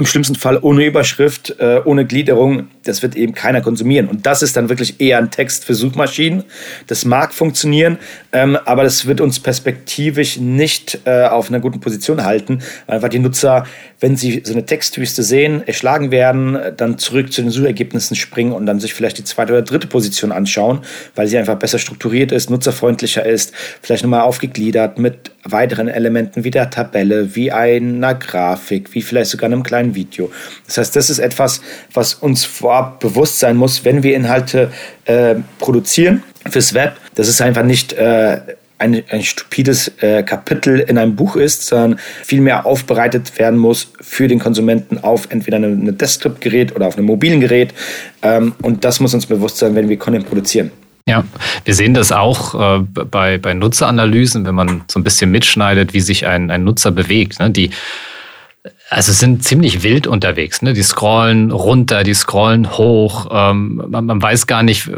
im schlimmsten Fall ohne Überschrift, äh, ohne Gliederung, das wird eben keiner konsumieren. Und das ist dann wirklich eher ein Text für Suchmaschinen. Das mag funktionieren, ähm, aber das wird uns perspektivisch nicht äh, auf einer guten Position halten, weil einfach die Nutzer, wenn sie so eine Textwüste sehen, erschlagen werden, dann zurück zu den Suchergebnissen springen und dann sich vielleicht die zweite oder dritte Position anschauen, weil sie einfach besser strukturiert ist, nutzerfreundlicher ist, vielleicht nochmal aufgegliedert mit weiteren Elementen wie der Tabelle, wie einer Grafik, wie vielleicht sogar einem kleinen Video. Das heißt, das ist etwas, was uns vorab bewusst sein muss, wenn wir Inhalte äh, produzieren fürs Web. Das ist einfach nicht äh, ein, ein stupides äh, Kapitel in einem Buch ist, sondern vielmehr aufbereitet werden muss für den Konsumenten auf entweder einem eine Desktop-Gerät oder auf einem mobilen Gerät. Ähm, und das muss uns bewusst sein, wenn wir Content produzieren. Ja, wir sehen das auch äh, bei, bei Nutzeranalysen, wenn man so ein bisschen mitschneidet, wie sich ein, ein Nutzer bewegt. Ne? Die also sind ziemlich wild unterwegs. Ne? Die scrollen runter, die scrollen hoch. Ähm, man, man, weiß gar nicht,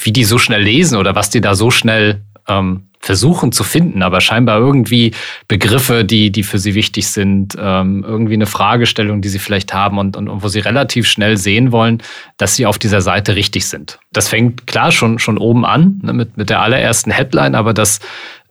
wie die so schnell lesen oder was die da so schnell ähm, versuchen zu finden. Aber scheinbar irgendwie Begriffe, die, die für sie wichtig sind, ähm, irgendwie eine Fragestellung, die sie vielleicht haben und, und, und wo sie relativ schnell sehen wollen, dass sie auf dieser Seite richtig sind. Das fängt klar schon, schon oben an ne, mit, mit der allerersten Headline, aber das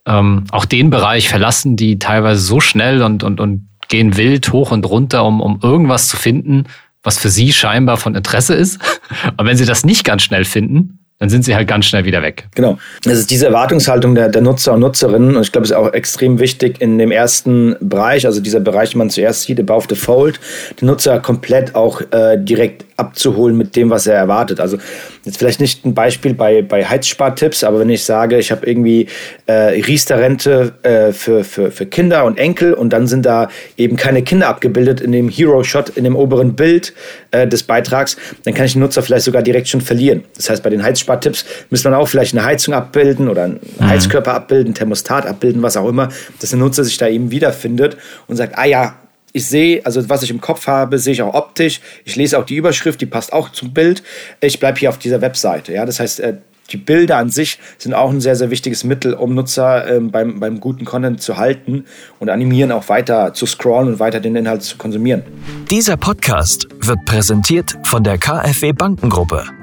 ähm, auch den Bereich verlassen die teilweise so schnell und, und, und gehen wild hoch und runter, um, um irgendwas zu finden, was für sie scheinbar von Interesse ist. Aber wenn sie das nicht ganz schnell finden, dann sind sie halt ganz schnell wieder weg. Genau. Das ist diese Erwartungshaltung der, der Nutzer und Nutzerinnen. Und ich glaube, es ist auch extrem wichtig in dem ersten Bereich, also dieser Bereich, den man zuerst sieht, Above the Fold, den Nutzer komplett auch äh, direkt abzuholen mit dem, was er erwartet. Also jetzt vielleicht nicht ein Beispiel bei, bei Heizspartipps, aber wenn ich sage, ich habe irgendwie äh, Riester-Rente äh, für, für, für Kinder und Enkel und dann sind da eben keine Kinder abgebildet in dem Hero-Shot, in dem oberen Bild äh, des Beitrags, dann kann ich den Nutzer vielleicht sogar direkt schon verlieren. Das heißt, bei den Heizspartipps müsste man auch vielleicht eine Heizung abbilden oder einen mhm. Heizkörper abbilden, Thermostat abbilden, was auch immer, dass der Nutzer sich da eben wiederfindet und sagt, ah ja, ich sehe, also was ich im Kopf habe, sehe ich auch optisch. Ich lese auch die Überschrift, die passt auch zum Bild. Ich bleibe hier auf dieser Webseite. Ja, das heißt, äh, die Bilder an sich sind auch ein sehr, sehr wichtiges Mittel, um Nutzer ähm, beim, beim guten Content zu halten und animieren auch weiter zu scrollen und weiter den Inhalt zu konsumieren. Dieser Podcast wird präsentiert von der KfW Bankengruppe.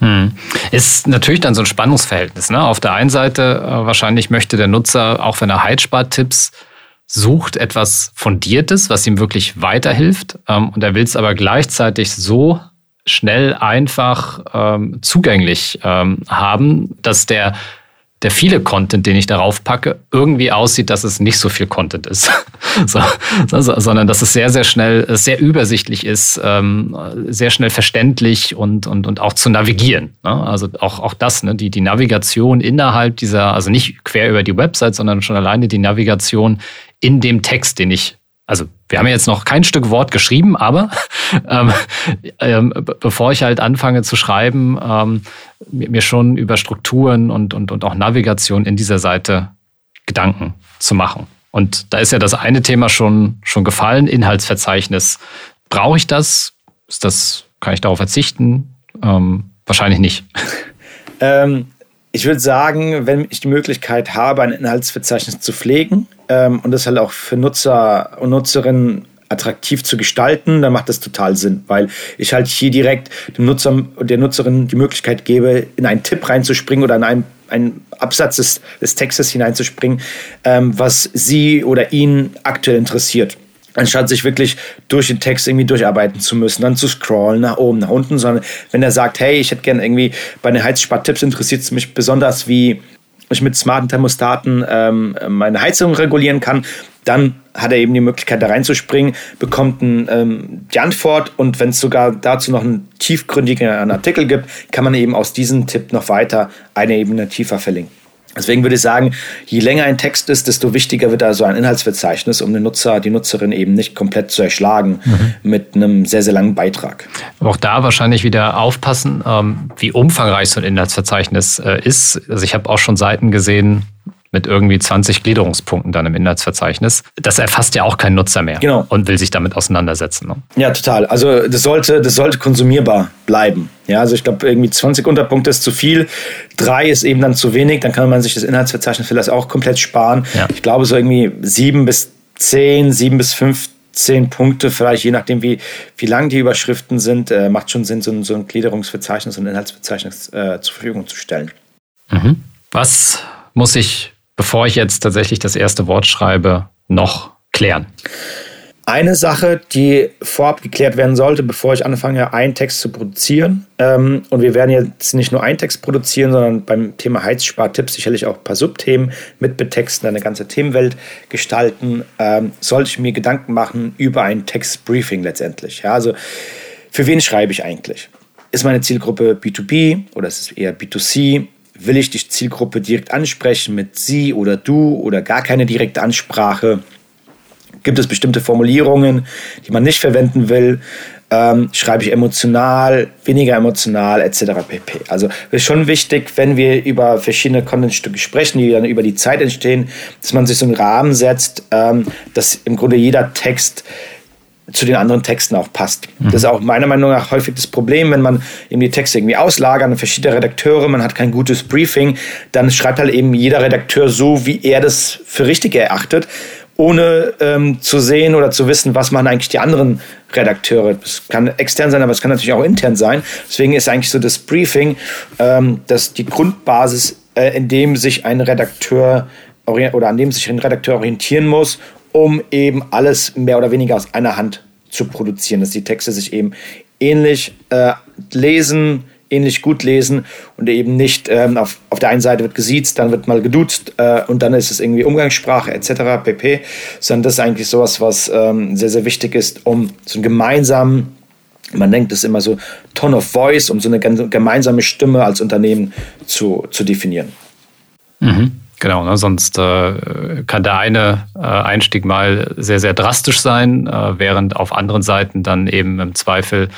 Hm. Ist natürlich dann so ein Spannungsverhältnis. Ne? Auf der einen Seite äh, wahrscheinlich möchte der Nutzer, auch wenn er Heizspartipps sucht, etwas Fundiertes, was ihm wirklich weiterhilft. Ähm, und er will es aber gleichzeitig so schnell, einfach ähm, zugänglich ähm, haben, dass der der viele Content, den ich darauf packe, irgendwie aussieht, dass es nicht so viel Content ist, so, sondern dass es sehr, sehr schnell, sehr übersichtlich ist, ähm, sehr schnell verständlich und, und, und auch zu navigieren. Ne? Also auch, auch das, ne? die, die Navigation innerhalb dieser, also nicht quer über die Website, sondern schon alleine die Navigation in dem Text, den ich also wir haben jetzt noch kein Stück Wort geschrieben, aber ähm, ähm, bevor ich halt anfange zu schreiben, ähm, mir schon über Strukturen und, und, und auch Navigation in dieser Seite Gedanken zu machen. Und da ist ja das eine Thema schon, schon gefallen, Inhaltsverzeichnis. Brauche ich das? Ist das? Kann ich darauf verzichten? Ähm, wahrscheinlich nicht. Ähm, ich würde sagen, wenn ich die Möglichkeit habe, ein Inhaltsverzeichnis zu pflegen ähm, und das halt auch für Nutzer und Nutzerinnen attraktiv zu gestalten, dann macht das total Sinn, weil ich halt hier direkt dem Nutzer und der Nutzerin die Möglichkeit gebe, in einen Tipp reinzuspringen oder in einen, einen Absatz des, des Textes hineinzuspringen, ähm, was sie oder ihn aktuell interessiert. Anstatt sich wirklich durch den Text irgendwie durcharbeiten zu müssen, dann zu scrollen nach oben, nach unten, sondern wenn er sagt, hey, ich hätte gerne irgendwie bei den Heizspartipps interessiert es mich besonders, wie ich mit smarten Thermostaten ähm, meine Heizung regulieren kann, dann hat er eben die Möglichkeit, da reinzuspringen, bekommt ein, ähm, die Antwort und wenn es sogar dazu noch einen tiefgründigeren Artikel gibt, kann man eben aus diesem Tipp noch weiter eine Ebene tiefer verlinken. Deswegen würde ich sagen, je länger ein Text ist, desto wichtiger wird also ein Inhaltsverzeichnis, um den Nutzer, die Nutzerin eben nicht komplett zu erschlagen mhm. mit einem sehr, sehr langen Beitrag. Aber auch da wahrscheinlich wieder aufpassen, ähm, wie umfangreich so ein Inhaltsverzeichnis äh, ist. Also ich habe auch schon Seiten gesehen, mit irgendwie 20 Gliederungspunkten dann im Inhaltsverzeichnis. Das erfasst ja auch kein Nutzer mehr genau. und will sich damit auseinandersetzen. Ne? Ja, total. Also das sollte, das sollte konsumierbar bleiben. Ja, also ich glaube, irgendwie 20 Unterpunkte ist zu viel, drei ist eben dann zu wenig, dann kann man sich das Inhaltsverzeichnis vielleicht auch komplett sparen. Ja. Ich glaube, so irgendwie sieben bis zehn, sieben bis fünfzehn Punkte, vielleicht je nachdem, wie, wie lang die Überschriften sind, äh, macht schon Sinn, so ein, so ein Gliederungsverzeichnis und Inhaltsverzeichnis äh, zur Verfügung zu stellen. Mhm. Was muss ich bevor ich jetzt tatsächlich das erste Wort schreibe, noch klären? eine Sache, die vorab geklärt werden sollte, bevor ich anfange, einen Text zu produzieren. Ähm, und wir werden jetzt nicht nur einen Text produzieren, sondern beim Thema Heizspartipps sicherlich auch ein paar Subthemen mit betexten, eine ganze Themenwelt gestalten. Ähm, sollte ich mir Gedanken machen über ein Textbriefing letztendlich. Ja, also für wen schreibe ich eigentlich? Ist meine Zielgruppe B2B oder ist es eher B2C? Will ich die Zielgruppe direkt ansprechen mit sie oder du oder gar keine direkte Ansprache? Gibt es bestimmte Formulierungen, die man nicht verwenden will? Ähm, schreibe ich emotional, weniger emotional, etc. pp. Also ist schon wichtig, wenn wir über verschiedene Contentstücke sprechen, die dann über die Zeit entstehen, dass man sich so einen Rahmen setzt, ähm, dass im Grunde jeder Text zu den anderen Texten auch passt. Mhm. Das ist auch meiner Meinung nach häufig das Problem, wenn man eben die Texte irgendwie auslagert, verschiedene Redakteure, man hat kein gutes Briefing, dann schreibt halt eben jeder Redakteur so, wie er das für richtig erachtet ohne ähm, zu sehen oder zu wissen, was machen eigentlich die anderen Redakteure. Es kann extern sein, aber es kann natürlich auch intern sein. Deswegen ist eigentlich so das Briefing, ähm, dass die Grundbasis, äh, in dem sich ein Redakteur oder an dem sich ein Redakteur orientieren muss, um eben alles mehr oder weniger aus einer Hand zu produzieren, dass die Texte sich eben ähnlich äh, lesen, ähnlich gut lesen und eben nicht ähm, auf, auf der einen Seite wird gesiezt, dann wird mal geduzt äh, und dann ist es irgendwie Umgangssprache etc. pp. Sondern das ist eigentlich sowas, was ähm, sehr, sehr wichtig ist, um so einen gemeinsamen, man denkt es immer so, Tone of Voice, um so eine gemeinsame Stimme als Unternehmen zu, zu definieren. Mhm. Genau, ne? sonst äh, kann der eine äh, Einstieg mal sehr, sehr drastisch sein, äh, während auf anderen Seiten dann eben im Zweifel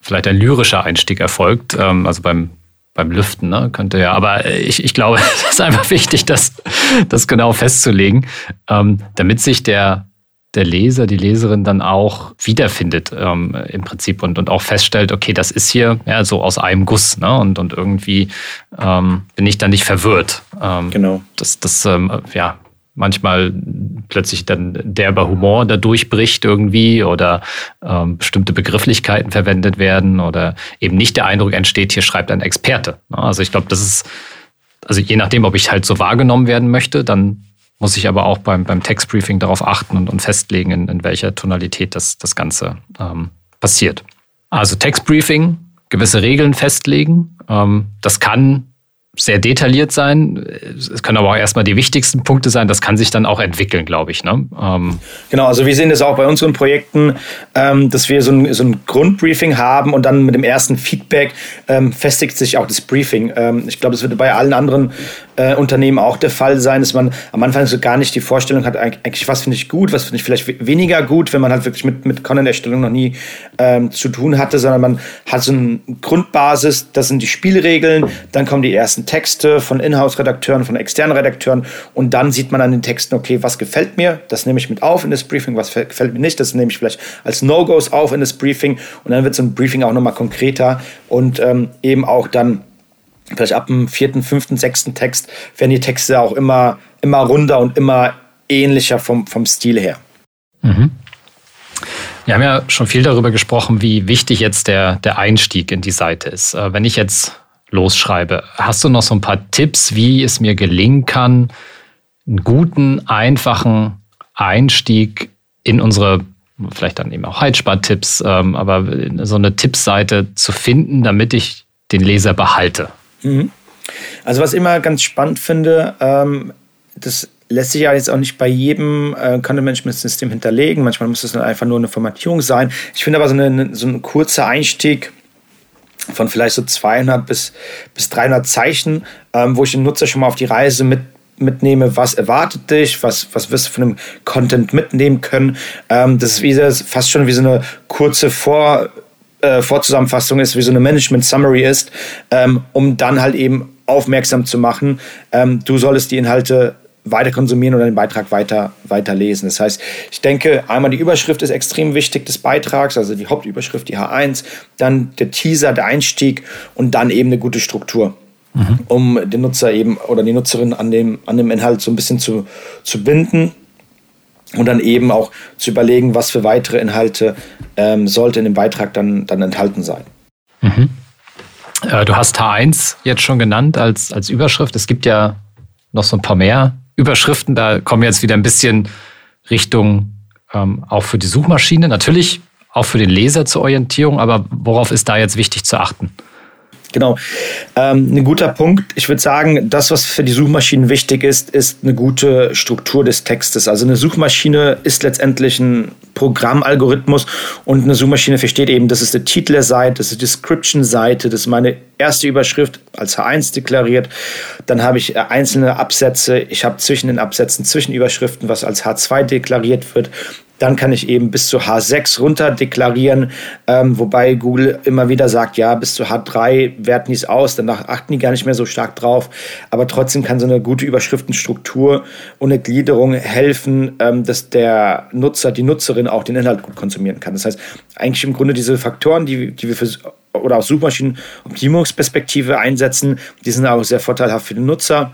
vielleicht ein lyrischer Einstieg erfolgt. Ähm, also beim, beim Lüften ne, könnte ja. Aber ich, ich glaube, es ist einfach wichtig, das, das genau festzulegen, ähm, damit sich der, der Leser, die Leserin dann auch wiederfindet ähm, im Prinzip und, und auch feststellt, okay, das ist hier ja, so aus einem Guss ne? und, und irgendwie ähm, bin ich dann nicht verwirrt. Ähm, genau. Das, das ähm, ja, manchmal plötzlich dann derber Humor da durchbricht irgendwie oder ähm, bestimmte Begrifflichkeiten verwendet werden oder eben nicht der Eindruck entsteht, hier schreibt ein Experte. Also ich glaube, das ist, also je nachdem, ob ich halt so wahrgenommen werden möchte, dann muss ich aber auch beim, beim Textbriefing darauf achten und, und festlegen, in, in welcher Tonalität das, das Ganze ähm, passiert. Also Textbriefing, gewisse Regeln festlegen. Ähm, das kann sehr detailliert sein. Es können aber auch erstmal die wichtigsten Punkte sein. Das kann sich dann auch entwickeln, glaube ich. Ne? Ähm genau, also wir sehen das auch bei unseren Projekten, ähm, dass wir so ein, so ein, Grundbriefing haben und dann mit dem ersten Feedback ähm, festigt sich auch das Briefing. Ähm, ich glaube, das wird bei allen anderen äh, Unternehmen auch der Fall sein, dass man am Anfang so gar nicht die Vorstellung hat, eigentlich was finde ich gut, was finde ich vielleicht weniger gut, wenn man halt wirklich mit, mit Content-Erstellung noch nie ähm, zu tun hatte, sondern man hat so eine Grundbasis, das sind die Spielregeln, dann kommen die ersten Texte von Inhouse-Redakteuren, von externen Redakteuren und dann sieht man an den Texten, okay, was gefällt mir, das nehme ich mit auf in das Briefing, was gefällt mir nicht, das nehme ich vielleicht als No-Gos auf in das Briefing und dann wird so ein Briefing auch nochmal konkreter und ähm, eben auch dann vielleicht ab dem vierten, fünften, sechsten Text werden die Texte auch immer, immer runder und immer ähnlicher vom, vom Stil her. Mhm. Wir haben ja schon viel darüber gesprochen, wie wichtig jetzt der, der Einstieg in die Seite ist. Äh, wenn ich jetzt losschreibe, hast du noch so ein paar Tipps, wie es mir gelingen kann, einen guten, einfachen Einstieg in unsere, vielleicht dann eben auch Heizspartipps, ähm, aber so eine Tippseite zu finden, damit ich den Leser behalte? Mhm. Also was ich immer ganz spannend finde, ähm, das lässt sich ja jetzt auch nicht bei jedem äh, Content-Management-System hinterlegen. Manchmal muss es dann einfach nur eine Formatierung sein. Ich finde aber so, eine, so ein kurzer Einstieg von vielleicht so 200 bis, bis 300 Zeichen, ähm, wo ich den Nutzer schon mal auf die Reise mit mitnehme, was erwartet dich, was, was wirst du von dem Content mitnehmen können. Ähm, das ist wie, das fast schon wie so eine kurze Vor- äh, Vorzusammenfassung ist, wie so eine Management Summary ist, ähm, um dann halt eben aufmerksam zu machen, ähm, du solltest die Inhalte weiter konsumieren oder den Beitrag weiter, weiter lesen. Das heißt, ich denke, einmal die Überschrift ist extrem wichtig des Beitrags, also die Hauptüberschrift, die H1, dann der Teaser, der Einstieg und dann eben eine gute Struktur. Mhm. um den Nutzer eben oder die Nutzerin an dem, an dem Inhalt so ein bisschen zu, zu binden und dann eben auch zu überlegen, was für weitere Inhalte ähm, sollte in dem Beitrag dann, dann enthalten sein. Mhm. Äh, du hast H1 jetzt schon genannt als, als Überschrift. Es gibt ja noch so ein paar mehr Überschriften. Da kommen wir jetzt wieder ein bisschen Richtung ähm, auch für die Suchmaschine, natürlich auch für den Leser zur Orientierung, aber worauf ist da jetzt wichtig zu achten? Genau. Ähm, ein guter Punkt. Ich würde sagen, das, was für die Suchmaschinen wichtig ist, ist eine gute Struktur des Textes. Also eine Suchmaschine ist letztendlich ein Programmalgorithmus und eine Suchmaschine versteht eben, das ist die Titelseite, das ist die Description-Seite, das ist meine erste Überschrift als H1 deklariert. Dann habe ich äh, einzelne Absätze. Ich habe zwischen den Absätzen Zwischenüberschriften, was als H2 deklariert wird. Dann kann ich eben bis zu H6 runter deklarieren, ähm, wobei Google immer wieder sagt, ja, bis zu H3 werten die es aus, danach achten die gar nicht mehr so stark drauf. Aber trotzdem kann so eine gute Überschriftenstruktur und eine Gliederung helfen, ähm, dass der Nutzer, die Nutzerin auch den Inhalt gut konsumieren kann. Das heißt, eigentlich im Grunde diese Faktoren, die, die wir für oder aus Suchmaschinenoptimierungsperspektive einsetzen, die sind auch sehr vorteilhaft für den Nutzer.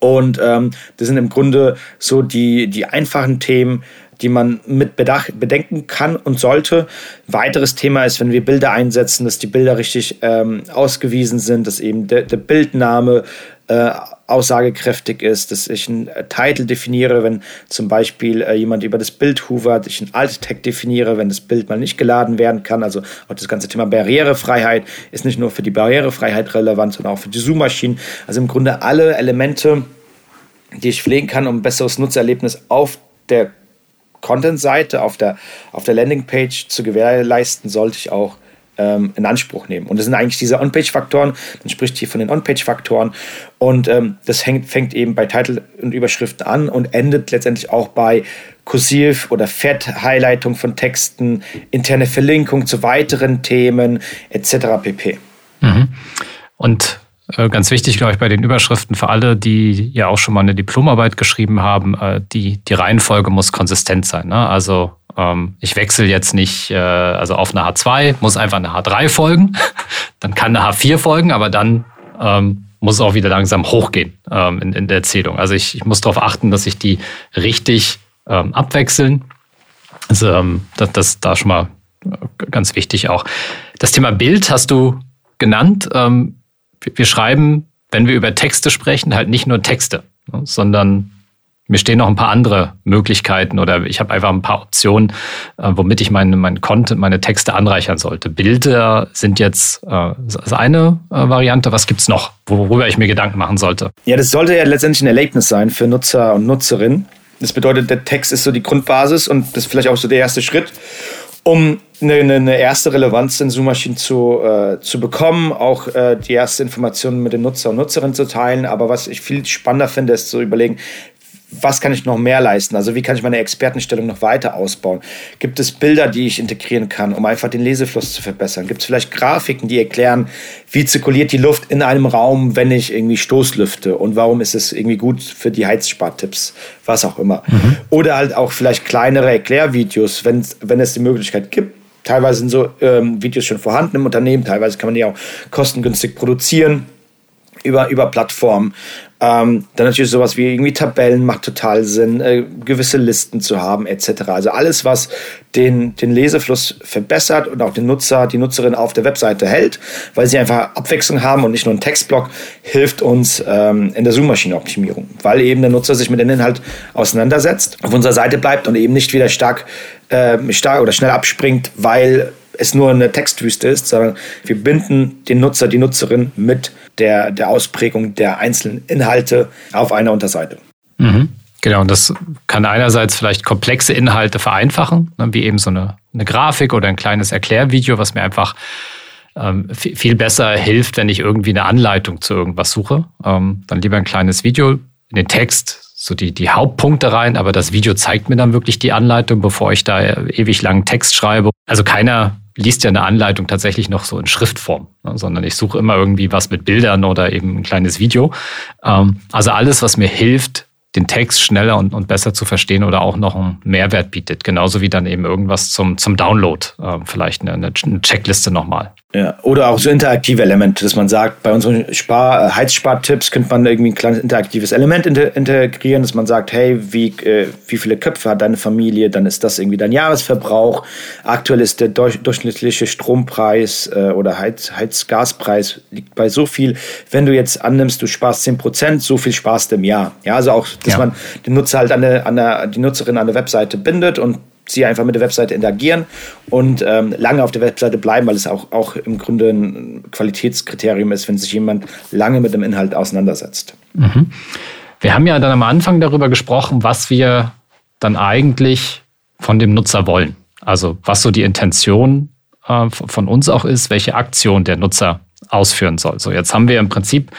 Und ähm, das sind im Grunde so die, die einfachen Themen, die man mit Bedach bedenken kann und sollte. Weiteres Thema ist, wenn wir Bilder einsetzen, dass die Bilder richtig ähm, ausgewiesen sind, dass eben der, der Bildname äh, aussagekräftig ist, dass ich einen äh, Titel definiere, wenn zum Beispiel äh, jemand über das Bild hovert, ich einen Alt-Tag definiere, wenn das Bild mal nicht geladen werden kann. Also auch das ganze Thema Barrierefreiheit ist nicht nur für die Barrierefreiheit relevant, sondern auch für die Zoom-Maschinen. Also im Grunde alle Elemente, die ich pflegen kann, um ein besseres Nutzererlebnis auf der Content-Seite, auf der, auf der Landingpage zu gewährleisten, sollte ich auch ähm, in Anspruch nehmen. Und das sind eigentlich diese On-Page-Faktoren. Man spricht hier von den On-Page-Faktoren. Und ähm, das hängt, fängt eben bei Titel und Überschriften an und endet letztendlich auch bei Kursiv- oder Fett-Highlightung von Texten, interne Verlinkung zu weiteren Themen etc. pp. Mhm. Und äh, Ganz wichtig, glaube ich, bei den Überschriften für alle, die ja auch schon mal eine Diplomarbeit geschrieben haben, äh, die, die Reihenfolge muss konsistent sein. Ne? Also ich wechsle jetzt nicht, äh, also auf eine H2 muss einfach eine H3 folgen, dann kann eine H4 folgen, aber dann ähm, muss auch wieder langsam hochgehen ähm, in, in der Erzählung. Also ich, ich muss darauf achten, dass ich die richtig ähm, abwechseln. Also ähm, das, das da schon mal ganz wichtig auch. Das Thema Bild hast du genannt. Ähm, wir schreiben, wenn wir über Texte sprechen, halt nicht nur Texte, ne, sondern mir stehen noch ein paar andere Möglichkeiten oder ich habe einfach ein paar Optionen, äh, womit ich meine, mein Content, meine Texte anreichern sollte. Bilder sind jetzt äh, eine äh, Variante. Was gibt's noch, worüber ich mir Gedanken machen sollte? Ja, das sollte ja letztendlich ein Erlebnis sein für Nutzer und Nutzerinnen. Das bedeutet, der Text ist so die Grundbasis und das ist vielleicht auch so der erste Schritt, um eine, eine erste Relevanz in Zoom-Maschinen zu, äh, zu bekommen, auch äh, die erste Informationen mit den Nutzer und Nutzerinnen zu teilen. Aber was ich viel spannender finde, ist zu überlegen, was kann ich noch mehr leisten? Also wie kann ich meine Expertenstellung noch weiter ausbauen? Gibt es Bilder, die ich integrieren kann, um einfach den Lesefluss zu verbessern? Gibt es vielleicht Grafiken, die erklären, wie zirkuliert die Luft in einem Raum, wenn ich irgendwie Stoßlüfte und warum ist es irgendwie gut für die Heizspartipps, was auch immer. Mhm. Oder halt auch vielleicht kleinere Erklärvideos, wenn, wenn es die Möglichkeit gibt. Teilweise sind so ähm, Videos schon vorhanden im Unternehmen, teilweise kann man die auch kostengünstig produzieren über, über Plattformen. Ähm, dann natürlich sowas wie irgendwie Tabellen macht total Sinn, äh, gewisse Listen zu haben, etc. Also alles, was den, den Lesefluss verbessert und auch den Nutzer, die Nutzerin auf der Webseite hält, weil sie einfach Abwechslung haben und nicht nur einen Textblock, hilft uns ähm, in der Suchmaschinenoptimierung, weil eben der Nutzer sich mit dem Inhalt auseinandersetzt, auf unserer Seite bleibt und eben nicht wieder stark, äh, stark oder schnell abspringt, weil es nur eine Textwüste ist, sondern wir binden den Nutzer, die Nutzerin mit der, der Ausprägung der einzelnen Inhalte auf einer Unterseite. Mhm. Genau, und das kann einerseits vielleicht komplexe Inhalte vereinfachen, ne, wie eben so eine, eine Grafik oder ein kleines Erklärvideo, was mir einfach ähm, viel besser hilft, wenn ich irgendwie eine Anleitung zu irgendwas suche. Ähm, dann lieber ein kleines Video in den Text, so die, die Hauptpunkte rein, aber das Video zeigt mir dann wirklich die Anleitung, bevor ich da ewig langen Text schreibe. Also keiner liest ja eine Anleitung tatsächlich noch so in Schriftform, ne, sondern ich suche immer irgendwie was mit Bildern oder eben ein kleines Video. Ähm, also alles, was mir hilft, den Text schneller und, und besser zu verstehen oder auch noch einen Mehrwert bietet. Genauso wie dann eben irgendwas zum, zum Download, äh, vielleicht eine, eine Checkliste nochmal. Ja, oder auch so interaktive Elemente, dass man sagt, bei unseren Spar äh, Heizspartipps könnte man irgendwie ein kleines interaktives Element integrieren, dass man sagt, hey, wie, äh, wie viele Köpfe hat deine Familie, dann ist das irgendwie dein Jahresverbrauch. Aktuell ist der durchschnittliche Strompreis äh, oder Heiz Heizgaspreis liegt bei so viel. Wenn du jetzt annimmst, du sparst 10%, so viel sparst du im Jahr. Ja, also auch, dass ja. man den Nutzer halt an, der, an der, die Nutzerin an der Webseite bindet und sie einfach mit der Webseite interagieren und ähm, lange auf der Webseite bleiben, weil es auch, auch im Grunde ein Qualitätskriterium ist, wenn sich jemand lange mit dem Inhalt auseinandersetzt. Mhm. Wir haben ja dann am Anfang darüber gesprochen, was wir dann eigentlich von dem Nutzer wollen. Also was so die Intention äh, von uns auch ist, welche Aktion der Nutzer ausführen soll. So, jetzt haben wir im Prinzip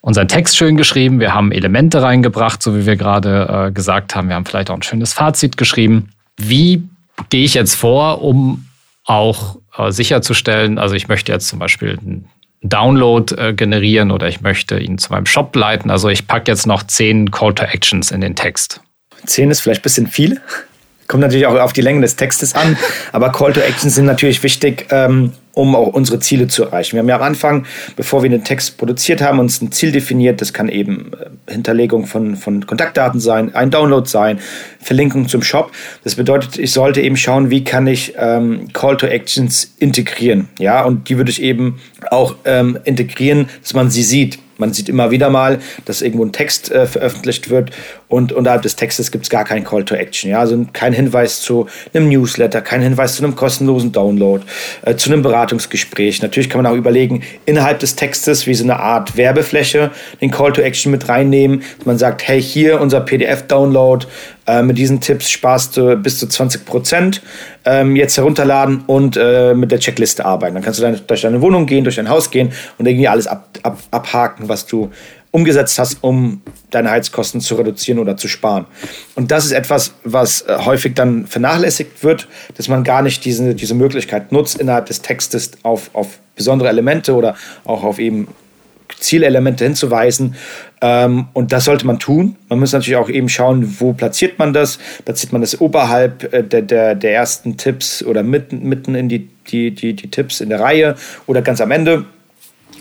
unseren Text schön geschrieben, wir haben Elemente reingebracht, so wie wir gerade äh, gesagt haben, wir haben vielleicht auch ein schönes Fazit geschrieben. Wie gehe ich jetzt vor, um auch äh, sicherzustellen, also ich möchte jetzt zum Beispiel einen Download äh, generieren oder ich möchte ihn zu meinem Shop leiten. Also ich packe jetzt noch zehn Call to Actions in den Text. Zehn ist vielleicht ein bisschen viel. Kommt natürlich auch auf die Länge des Textes an, aber Call to Actions sind natürlich wichtig, ähm, um auch unsere Ziele zu erreichen. Wir haben ja am Anfang, bevor wir den Text produziert haben, uns ein Ziel definiert. Das kann eben äh, Hinterlegung von, von Kontaktdaten sein, ein Download sein, Verlinkung zum Shop. Das bedeutet, ich sollte eben schauen, wie kann ich ähm, Call to Actions integrieren. Ja, und die würde ich eben auch ähm, integrieren, dass man sie sieht. Man sieht immer wieder mal, dass irgendwo ein Text äh, veröffentlicht wird und unterhalb des Textes gibt es gar keinen Call to Action. Ja? Also kein Hinweis zu einem Newsletter, kein Hinweis zu einem kostenlosen Download, äh, zu einem Beratungsgespräch. Natürlich kann man auch überlegen, innerhalb des Textes wie so eine Art Werbefläche den Call to Action mit reinnehmen. Man sagt, hey, hier unser PDF-Download, äh, mit diesen Tipps sparst du bis zu 20 Prozent. Ähm, jetzt herunterladen und äh, mit der Checkliste arbeiten. Dann kannst du dann durch deine Wohnung gehen, durch dein Haus gehen und irgendwie alles ab, ab, abhaken, was du umgesetzt hast, um deine Heizkosten zu reduzieren oder zu sparen. Und das ist etwas, was äh, häufig dann vernachlässigt wird, dass man gar nicht diese, diese Möglichkeit nutzt, innerhalb des Textes auf, auf besondere Elemente oder auch auf eben Zielelemente hinzuweisen. Ähm, und das sollte man tun. Man muss natürlich auch eben schauen, wo platziert man das. Platziert man das oberhalb äh, der, der, der ersten Tipps oder mitten, mitten in die, die, die, die Tipps in der Reihe oder ganz am Ende.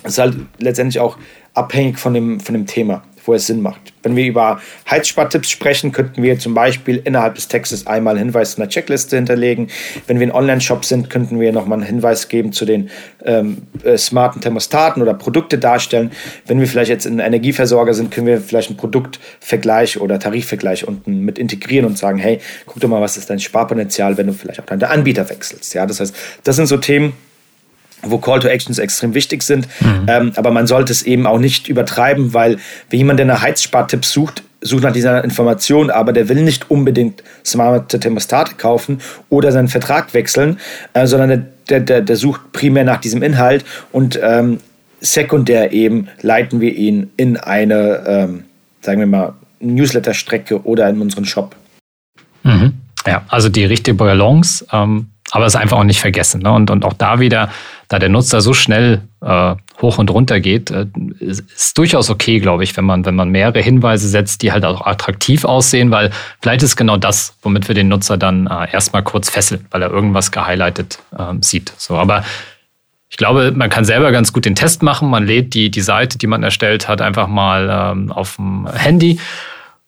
Das ist halt letztendlich auch abhängig von dem, von dem Thema wo es Sinn macht. Wenn wir über Heizspartipps sprechen, könnten wir zum Beispiel innerhalb des Textes einmal einen Hinweis zu einer Checkliste hinterlegen. Wenn wir ein Online-Shop sind, könnten wir nochmal einen Hinweis geben zu den ähm, äh, smarten Thermostaten oder Produkte darstellen. Wenn wir vielleicht jetzt ein Energieversorger sind, können wir vielleicht einen Produktvergleich oder Tarifvergleich unten mit integrieren und sagen, hey, guck doch mal, was ist dein Sparpotenzial, wenn du vielleicht auch deinen Anbieter wechselst. Ja, das heißt, das sind so Themen, wo Call to Actions extrem wichtig sind. Mhm. Ähm, aber man sollte es eben auch nicht übertreiben, weil wenn jemand, der nach Heizspartipps sucht, sucht nach dieser Information, aber der will nicht unbedingt smarte Thermostate kaufen oder seinen Vertrag wechseln, äh, sondern der, der, der sucht primär nach diesem Inhalt und ähm, sekundär eben leiten wir ihn in eine, ähm, sagen wir mal, Newsletter-Strecke oder in unseren Shop. Mhm. Ja, also die richtige Balance, ähm, aber es einfach auch nicht vergessen. Ne? Und, und auch da wieder da der Nutzer so schnell äh, hoch und runter geht, äh, ist, durchaus okay, glaube ich, wenn man, wenn man mehrere Hinweise setzt, die halt auch attraktiv aussehen, weil vielleicht ist genau das, womit wir den Nutzer dann äh, erstmal kurz fesseln, weil er irgendwas gehighlightet äh, sieht. So, aber ich glaube, man kann selber ganz gut den Test machen. Man lädt die, die Seite, die man erstellt hat, einfach mal ähm, auf dem Handy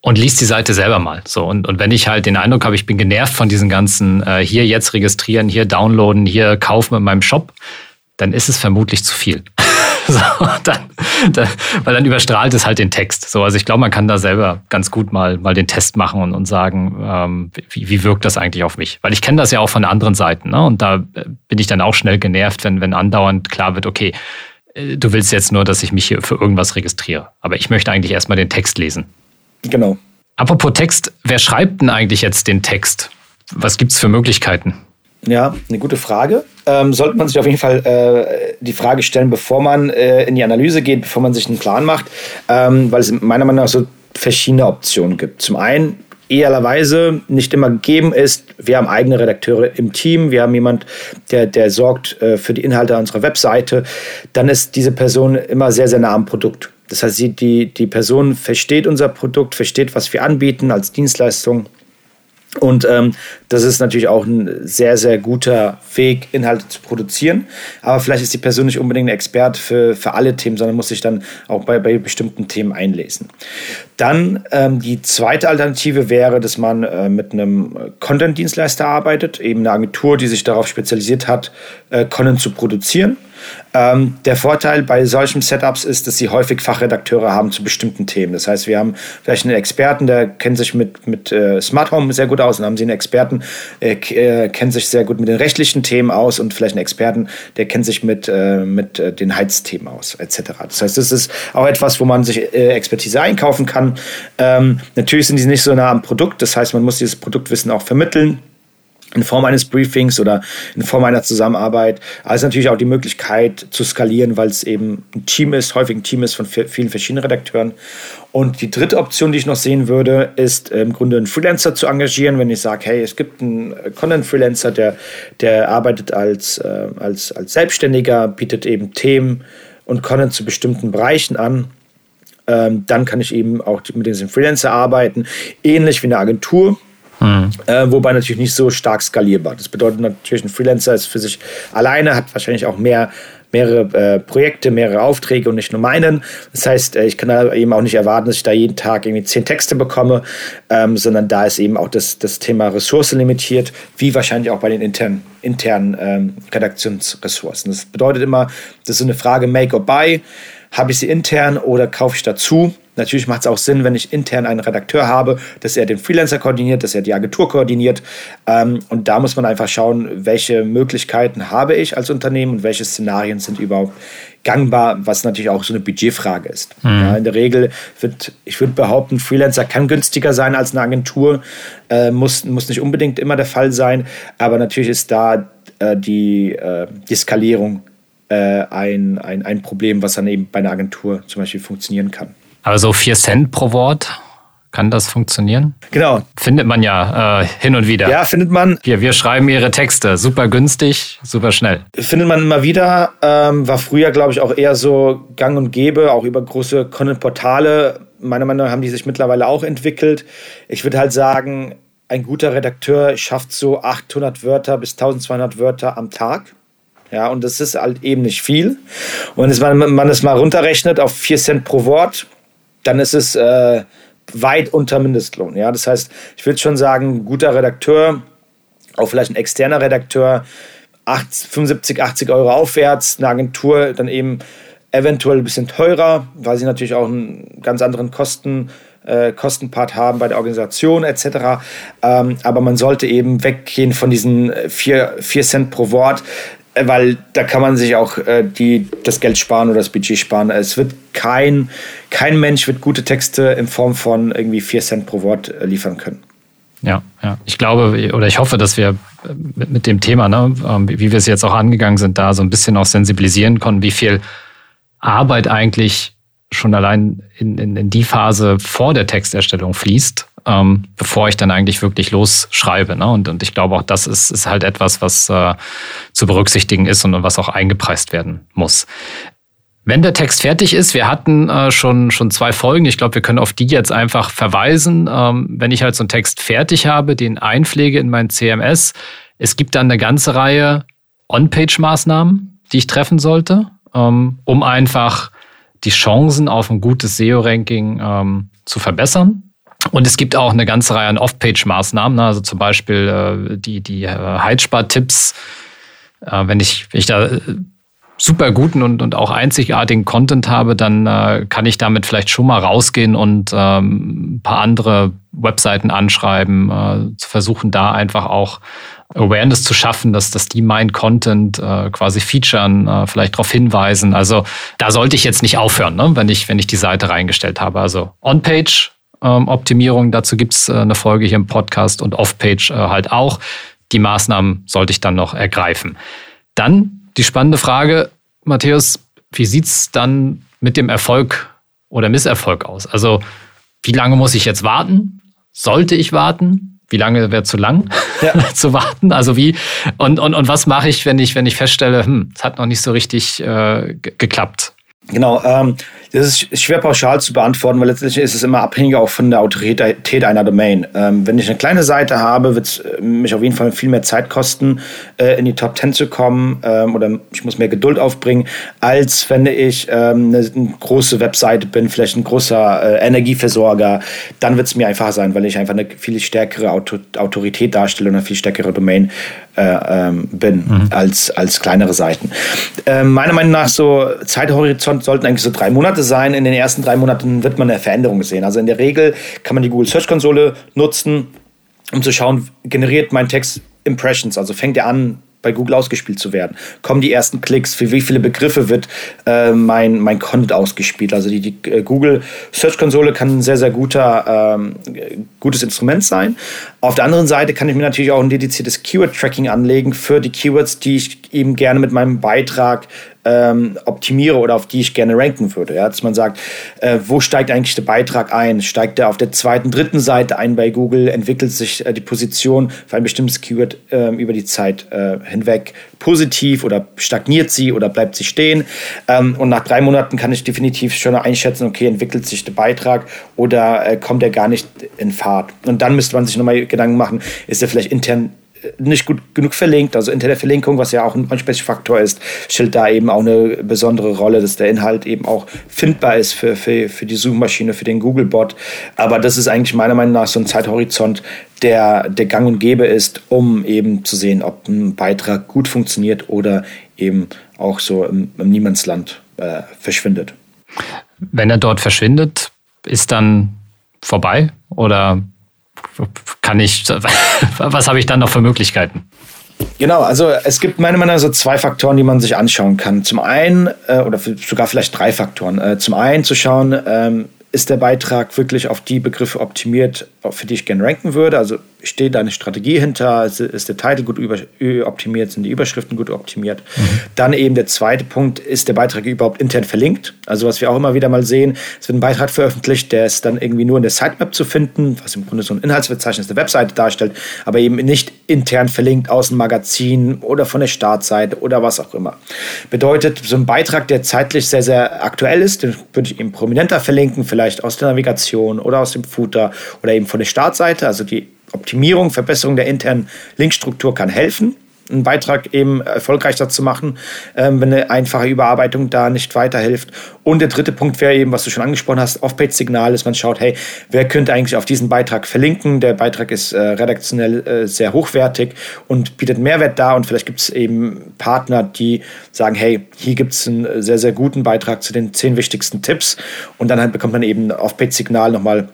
und liest die Seite selber mal. So und, und wenn ich halt den Eindruck habe, ich bin genervt von diesen ganzen äh, hier jetzt registrieren, hier downloaden, hier kaufen in meinem Shop, dann ist es vermutlich zu viel. so, dann, dann, weil dann überstrahlt es halt den Text. So, also ich glaube, man kann da selber ganz gut mal, mal den Test machen und, und sagen, ähm, wie, wie wirkt das eigentlich auf mich? Weil ich kenne das ja auch von anderen Seiten. Ne? Und da äh, bin ich dann auch schnell genervt, wenn, wenn andauernd klar wird, okay, äh, du willst jetzt nur, dass ich mich hier für irgendwas registriere. Aber ich möchte eigentlich erstmal den Text lesen. Genau. Apropos Text, wer schreibt denn eigentlich jetzt den Text? Was gibt es für Möglichkeiten? Ja, eine gute Frage. Ähm, sollte man sich auf jeden Fall äh, die Frage stellen, bevor man äh, in die Analyse geht, bevor man sich einen Plan macht, ähm, weil es meiner Meinung nach so verschiedene Optionen gibt. Zum einen idealerweise nicht immer gegeben ist, wir haben eigene Redakteure im Team, wir haben jemand, der, der sorgt äh, für die Inhalte unserer Webseite, dann ist diese Person immer sehr, sehr nah am Produkt. Das heißt, die, die Person versteht unser Produkt, versteht, was wir anbieten als Dienstleistung Und ähm, das ist natürlich auch ein sehr, sehr guter Weg, Inhalte zu produzieren. Aber vielleicht ist die Person nicht unbedingt ein Experte für, für alle Themen, sondern muss sich dann auch bei, bei bestimmten Themen einlesen. Dann ähm, die zweite Alternative wäre, dass man äh, mit einem Content-Dienstleister arbeitet, eben eine Agentur, die sich darauf spezialisiert hat, äh, Content zu produzieren. Ähm, der Vorteil bei solchen Setups ist, dass sie häufig Fachredakteure haben zu bestimmten Themen. Das heißt, wir haben vielleicht einen Experten, der kennt sich mit, mit äh, Smart Home sehr gut aus. Dann haben sie einen Experten, der äh, kennt sich sehr gut mit den rechtlichen Themen aus und vielleicht einen Experten, der kennt sich mit, äh, mit äh, den Heizthemen aus, etc. Das heißt, das ist auch etwas, wo man sich äh, Expertise einkaufen kann. Ähm, natürlich sind die nicht so nah am Produkt. Das heißt, man muss dieses Produktwissen auch vermitteln in Form eines Briefings oder in Form einer Zusammenarbeit. Also natürlich auch die Möglichkeit zu skalieren, weil es eben ein Team ist, häufig ein Team ist von vielen verschiedenen Redakteuren. Und die dritte Option, die ich noch sehen würde, ist im Grunde einen Freelancer zu engagieren, wenn ich sage, hey, es gibt einen Content-Freelancer, der, der arbeitet als, äh, als, als Selbstständiger, bietet eben Themen und Content zu bestimmten Bereichen an. Ähm, dann kann ich eben auch mit diesem Freelancer arbeiten, ähnlich wie eine Agentur Mhm. Äh, wobei natürlich nicht so stark skalierbar. Das bedeutet natürlich, ein Freelancer ist für sich alleine, hat wahrscheinlich auch mehr mehrere äh, Projekte, mehrere Aufträge und nicht nur meinen. Das heißt, äh, ich kann da eben auch nicht erwarten, dass ich da jeden Tag irgendwie zehn Texte bekomme, ähm, sondern da ist eben auch das, das Thema Ressource limitiert, wie wahrscheinlich auch bei den internen, internen ähm, Redaktionsressourcen. Das bedeutet immer, das ist so eine Frage Make or Buy. Habe ich sie intern oder kaufe ich dazu? Natürlich macht es auch Sinn, wenn ich intern einen Redakteur habe, dass er den Freelancer koordiniert, dass er die Agentur koordiniert. Ähm, und da muss man einfach schauen, welche Möglichkeiten habe ich als Unternehmen und welche Szenarien sind überhaupt gangbar, was natürlich auch so eine Budgetfrage ist. Mhm. Ja, in der Regel wird, ich würde behaupten, Freelancer kann günstiger sein als eine Agentur, äh, muss, muss nicht unbedingt immer der Fall sein, aber natürlich ist da äh, die, äh, die Skalierung äh, ein, ein, ein Problem, was dann eben bei einer Agentur zum Beispiel funktionieren kann. Aber so 4 Cent pro Wort, kann das funktionieren? Genau. Findet man ja äh, hin und wieder. Ja, findet man. Wir, wir schreiben ihre Texte. Super günstig, super schnell. Findet man immer wieder. Ähm, war früher, glaube ich, auch eher so gang und gäbe, auch über große Content-Portale. Meiner Meinung nach haben die sich mittlerweile auch entwickelt. Ich würde halt sagen, ein guter Redakteur schafft so 800 Wörter bis 1200 Wörter am Tag. Ja, und das ist halt eben nicht viel. Und wenn man es mal runterrechnet auf 4 Cent pro Wort, dann ist es äh, weit unter Mindestlohn. Ja? Das heißt, ich würde schon sagen, guter Redakteur, auch vielleicht ein externer Redakteur, 80, 75, 80 Euro aufwärts, eine Agentur dann eben eventuell ein bisschen teurer, weil sie natürlich auch einen ganz anderen Kosten, äh, Kostenpart haben bei der Organisation etc. Ähm, aber man sollte eben weggehen von diesen 4 Cent pro Wort. Äh, weil da kann man sich auch äh, die, das Geld sparen oder das Budget sparen. Es wird kein, kein Mensch wird gute Texte in Form von irgendwie 4 Cent pro Wort äh, liefern können. Ja, ja. Ich glaube oder ich hoffe, dass wir mit, mit dem Thema, ne, ähm, wie wir es jetzt auch angegangen sind, da so ein bisschen auch sensibilisieren konnten, wie viel Arbeit eigentlich schon allein in, in, in die Phase vor der Texterstellung fließt ähm, bevor ich dann eigentlich wirklich losschreibe. Ne? Und, und ich glaube auch, das ist, ist halt etwas, was äh, zu berücksichtigen ist und was auch eingepreist werden muss. Wenn der Text fertig ist, wir hatten äh, schon, schon zwei Folgen, ich glaube, wir können auf die jetzt einfach verweisen. Ähm, wenn ich halt so einen Text fertig habe, den einpflege in mein CMS, es gibt dann eine ganze Reihe On-Page-Maßnahmen, die ich treffen sollte, ähm, um einfach die Chancen auf ein gutes SEO-Ranking ähm, zu verbessern. Und es gibt auch eine ganze Reihe an Off-Page-Maßnahmen, ne? also zum Beispiel äh, die, die äh, Heizspar-Tipps. Äh, wenn, ich, wenn ich da äh, super guten und, und auch einzigartigen Content habe, dann äh, kann ich damit vielleicht schon mal rausgehen und ähm, ein paar andere Webseiten anschreiben, äh, zu versuchen, da einfach auch Awareness zu schaffen, dass, dass die mein Content äh, quasi featuren, äh, vielleicht darauf hinweisen. Also da sollte ich jetzt nicht aufhören, ne? wenn, ich, wenn ich die Seite reingestellt habe. Also On-Page Optimierung. Dazu gibt's äh, eine Folge hier im Podcast und Off-Page äh, halt auch. Die Maßnahmen sollte ich dann noch ergreifen. Dann die spannende Frage, Matthäus, wie sieht's dann mit dem Erfolg oder Misserfolg aus? Also wie lange muss ich jetzt warten? Sollte ich warten? Wie lange wäre zu lang ja. zu warten? Also wie und, und, und was mache ich, wenn ich, wenn ich feststelle, hm, es hat noch nicht so richtig äh, geklappt? Genau, ähm, Das ist schwer pauschal zu beantworten, weil letztlich ist es immer abhängig auch von der Autorität einer Domain. Ähm, wenn ich eine kleine Seite habe, wird es äh, mich auf jeden Fall viel mehr Zeit kosten, äh, in die Top 10 zu kommen ähm, oder ich muss mehr Geduld aufbringen, als wenn ich ähm, eine, eine, große Webseite bin, vielleicht ein großer äh, Energieversorger. Dann wird es mir einfacher sein, weil ich einfach eine viel stärkere Auto Autorität darstelle und eine viel stärkere Domain äh, ähm, bin mhm. als, als kleinere Seiten. Ähm, meiner Meinung nach so Zeithorizont sollten eigentlich so drei Monate sein. In den ersten drei Monaten wird man eine Veränderung sehen. Also in der Regel kann man die Google Search Konsole nutzen, um zu schauen, generiert mein Text Impressions, also fängt er an, bei Google ausgespielt zu werden? Kommen die ersten Klicks? Für wie viele Begriffe wird äh, mein, mein Content ausgespielt? Also die, die äh, Google Search Konsole kann ein sehr, sehr guter, ähm, gutes Instrument sein. Auf der anderen Seite kann ich mir natürlich auch ein dediziertes Keyword-Tracking anlegen für die Keywords, die ich eben gerne mit meinem Beitrag ähm, optimiere oder auf die ich gerne ranken würde. Ja? Dass man sagt, äh, wo steigt eigentlich der Beitrag ein? Steigt er auf der zweiten, dritten Seite ein bei Google? Entwickelt sich äh, die Position für ein bestimmtes Keyword äh, über die Zeit äh, hinweg positiv oder stagniert sie oder bleibt sie stehen? Ähm, und nach drei Monaten kann ich definitiv schon einschätzen, okay, entwickelt sich der Beitrag oder äh, kommt er gar nicht in Fahrt? Und dann müsste man sich nochmal Gedanken machen, ist er vielleicht intern nicht gut genug verlinkt. Also interne Verlinkung, was ja auch ein Ansprechfaktor ist, stellt da eben auch eine besondere Rolle, dass der Inhalt eben auch findbar ist für, für, für die Suchmaschine, für den Google-Bot. Aber das ist eigentlich meiner Meinung nach so ein Zeithorizont, der, der gang und gäbe ist, um eben zu sehen, ob ein Beitrag gut funktioniert oder eben auch so im, im Niemandsland äh, verschwindet. Wenn er dort verschwindet, ist dann vorbei oder kann ich, was habe ich dann noch für Möglichkeiten? Genau, also es gibt meiner Meinung nach so zwei Faktoren, die man sich anschauen kann. Zum einen, äh, oder sogar vielleicht drei Faktoren. Äh, zum einen zu schauen, ähm, ist der Beitrag wirklich auf die Begriffe optimiert, für die ich gerne ranken würde? Also steht da eine Strategie hinter? Ist der Titel gut über, optimiert? Sind die Überschriften gut optimiert? Mhm. Dann eben der zweite Punkt, ist der Beitrag überhaupt intern verlinkt? Also was wir auch immer wieder mal sehen, es wird ein Beitrag veröffentlicht, der ist dann irgendwie nur in der Sitemap zu finden, was im Grunde so ein Inhaltsverzeichnis der Webseite darstellt, aber eben nicht intern verlinkt aus dem Magazin oder von der Startseite oder was auch immer. Bedeutet, so ein Beitrag, der zeitlich sehr, sehr aktuell ist, den würde ich eben prominenter verlinken, vielleicht aus der Navigation oder aus dem Footer oder eben von der Startseite, also die Optimierung, Verbesserung der internen Linkstruktur kann helfen, einen Beitrag eben erfolgreicher zu machen, ähm, wenn eine einfache Überarbeitung da nicht weiterhilft. Und der dritte Punkt wäre eben, was du schon angesprochen hast, Off-Page-Signal, dass man schaut, hey, wer könnte eigentlich auf diesen Beitrag verlinken? Der Beitrag ist äh, redaktionell äh, sehr hochwertig und bietet Mehrwert da und vielleicht gibt es eben Partner, die sagen, hey, hier gibt es einen sehr, sehr guten Beitrag zu den zehn wichtigsten Tipps und dann halt bekommt man eben Off-Page-Signal nochmal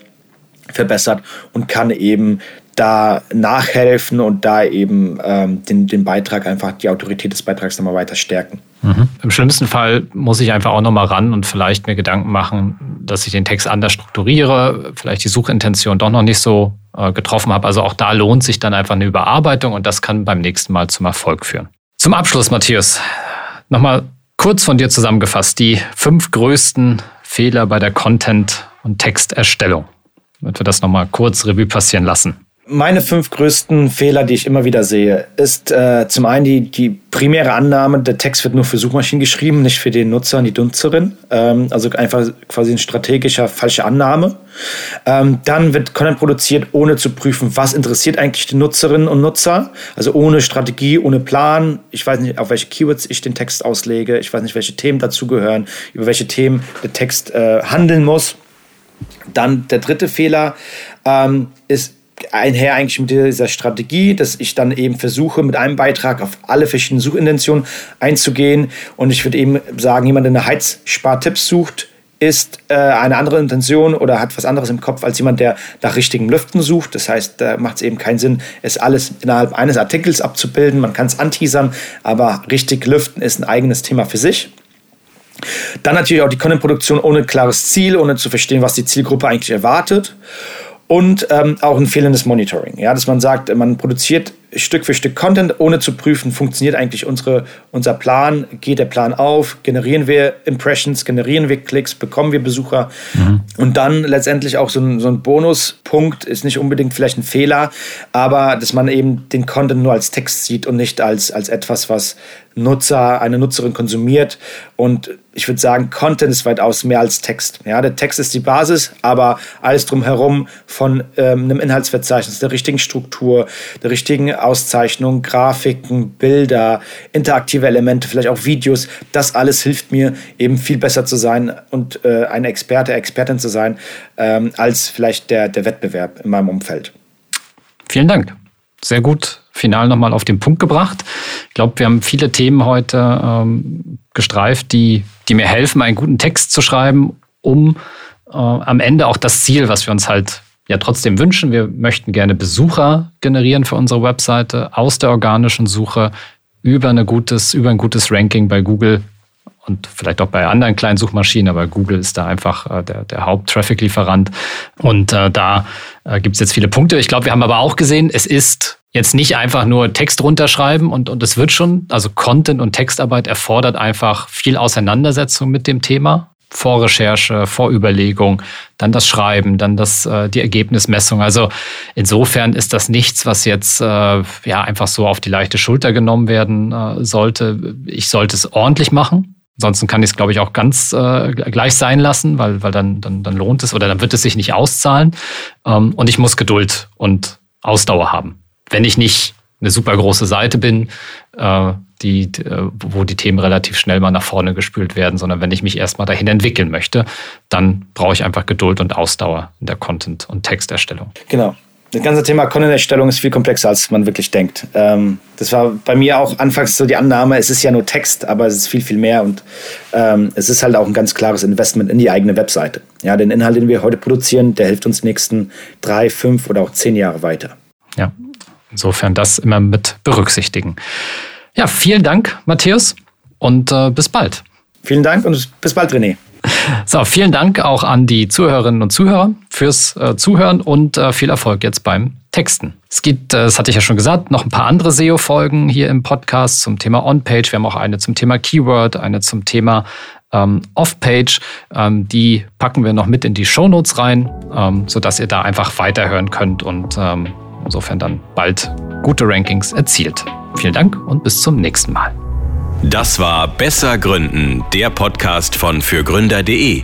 verbessert und kann eben da nachhelfen und da eben ähm, den, den Beitrag einfach, die Autorität des Beitrags nochmal weiter stärken. Mhm. Im schlimmsten Fall muss ich einfach auch nochmal ran und vielleicht mir Gedanken machen, dass ich den Text anders strukturiere, vielleicht die Suchintention doch noch nicht so äh, getroffen habe. Also auch da lohnt sich dann einfach eine Überarbeitung und das kann beim nächsten Mal zum Erfolg führen. Zum Abschluss, Matthias, nochmal kurz von dir zusammengefasst, die fünf größten Fehler bei der Content- und Texterstellung. Damit wir das nochmal kurz Revue passieren lassen. Meine fünf größten Fehler, die ich immer wieder sehe, ist äh, zum einen die, die primäre Annahme, der Text wird nur für Suchmaschinen geschrieben, nicht für den Nutzer und die Nutzerin. Ähm, also einfach quasi ein strategischer falsche Annahme. Ähm, dann wird Content produziert, ohne zu prüfen, was interessiert eigentlich die Nutzerinnen und Nutzer. Also ohne Strategie, ohne Plan. Ich weiß nicht, auf welche Keywords ich den Text auslege. Ich weiß nicht, welche Themen dazugehören, über welche Themen der Text äh, handeln muss. Dann der dritte Fehler ähm, ist einher eigentlich mit dieser Strategie, dass ich dann eben versuche, mit einem Beitrag auf alle verschiedenen Suchintentionen einzugehen. Und ich würde eben sagen, jemand, der eine Heizspartipps sucht, ist äh, eine andere Intention oder hat was anderes im Kopf als jemand, der nach richtigen Lüften sucht. Das heißt, da macht es eben keinen Sinn, es alles innerhalb eines Artikels abzubilden. Man kann es anteasern, aber richtig lüften ist ein eigenes Thema für sich. Dann natürlich auch die Content-Produktion ohne klares Ziel, ohne zu verstehen, was die Zielgruppe eigentlich erwartet und ähm, auch ein fehlendes Monitoring. Ja, dass man sagt, man produziert Stück für Stück Content, ohne zu prüfen, funktioniert eigentlich unsere, unser Plan, geht der Plan auf, generieren wir Impressions, generieren wir Klicks, bekommen wir Besucher? Mhm. und dann letztendlich auch so ein, so ein Bonuspunkt, ist nicht unbedingt vielleicht ein Fehler, aber dass man eben den Content nur als Text sieht und nicht als, als etwas, was Nutzer, eine Nutzerin konsumiert. Und ich würde sagen, Content ist weitaus mehr als Text. Ja, der Text ist die Basis, aber alles drumherum von ähm, einem Inhaltsverzeichnis, der richtigen Struktur, der richtigen Auszeichnung, Grafiken, Bilder, interaktive Elemente, vielleicht auch Videos, das alles hilft mir eben viel besser zu sein und äh, ein Experte, Expertin zu sein, ähm, als vielleicht der, der Wettbewerb in meinem Umfeld. Vielen Dank. Sehr gut final nochmal auf den Punkt gebracht. Ich glaube, wir haben viele Themen heute ähm, gestreift, die, die mir helfen, einen guten Text zu schreiben, um äh, am Ende auch das Ziel, was wir uns halt ja trotzdem wünschen. Wir möchten gerne Besucher generieren für unsere Webseite aus der organischen Suche über, eine gutes, über ein gutes Ranking bei Google und vielleicht auch bei anderen kleinen Suchmaschinen, aber Google ist da einfach äh, der, der Haupt-Traffic-Lieferant. Und äh, da äh, gibt es jetzt viele Punkte. Ich glaube, wir haben aber auch gesehen, es ist jetzt nicht einfach nur Text runterschreiben und, und es wird schon, also Content und Textarbeit erfordert einfach viel Auseinandersetzung mit dem Thema. Vorrecherche, Vorüberlegung, dann das Schreiben, dann das, äh, die Ergebnismessung. Also insofern ist das nichts, was jetzt äh, ja einfach so auf die leichte Schulter genommen werden äh, sollte. Ich sollte es ordentlich machen. Ansonsten kann ich es, glaube ich, auch ganz äh, gleich sein lassen, weil, weil dann, dann, dann lohnt es oder dann wird es sich nicht auszahlen. Ähm, und ich muss Geduld und Ausdauer haben. Wenn ich nicht eine super große Seite bin, äh, die, äh, wo die Themen relativ schnell mal nach vorne gespült werden, sondern wenn ich mich erstmal dahin entwickeln möchte, dann brauche ich einfach Geduld und Ausdauer in der Content- und Texterstellung. Genau das ganze Thema Content-Erstellung ist viel komplexer, als man wirklich denkt. Ähm, das war bei mir auch anfangs so die Annahme, es ist ja nur Text, aber es ist viel, viel mehr und ähm, es ist halt auch ein ganz klares Investment in die eigene Webseite. Ja, den Inhalt, den wir heute produzieren, der hilft uns nächsten drei, fünf oder auch zehn Jahre weiter. Ja, insofern das immer mit berücksichtigen. Ja, vielen Dank, Matthäus, und äh, bis bald. Vielen Dank und bis bald, René. So, vielen Dank auch an die Zuhörerinnen und Zuhörer fürs äh, Zuhören und äh, viel Erfolg jetzt beim Texten. Es gibt, äh, das hatte ich ja schon gesagt, noch ein paar andere SEO-Folgen hier im Podcast zum Thema On-Page. Wir haben auch eine zum Thema Keyword, eine zum Thema ähm, Off-Page. Ähm, die packen wir noch mit in die Shownotes rein, ähm, sodass ihr da einfach weiterhören könnt und ähm, insofern dann bald gute Rankings erzielt. Vielen Dank und bis zum nächsten Mal. Das war Besser Gründen, der Podcast von fürgründer.de.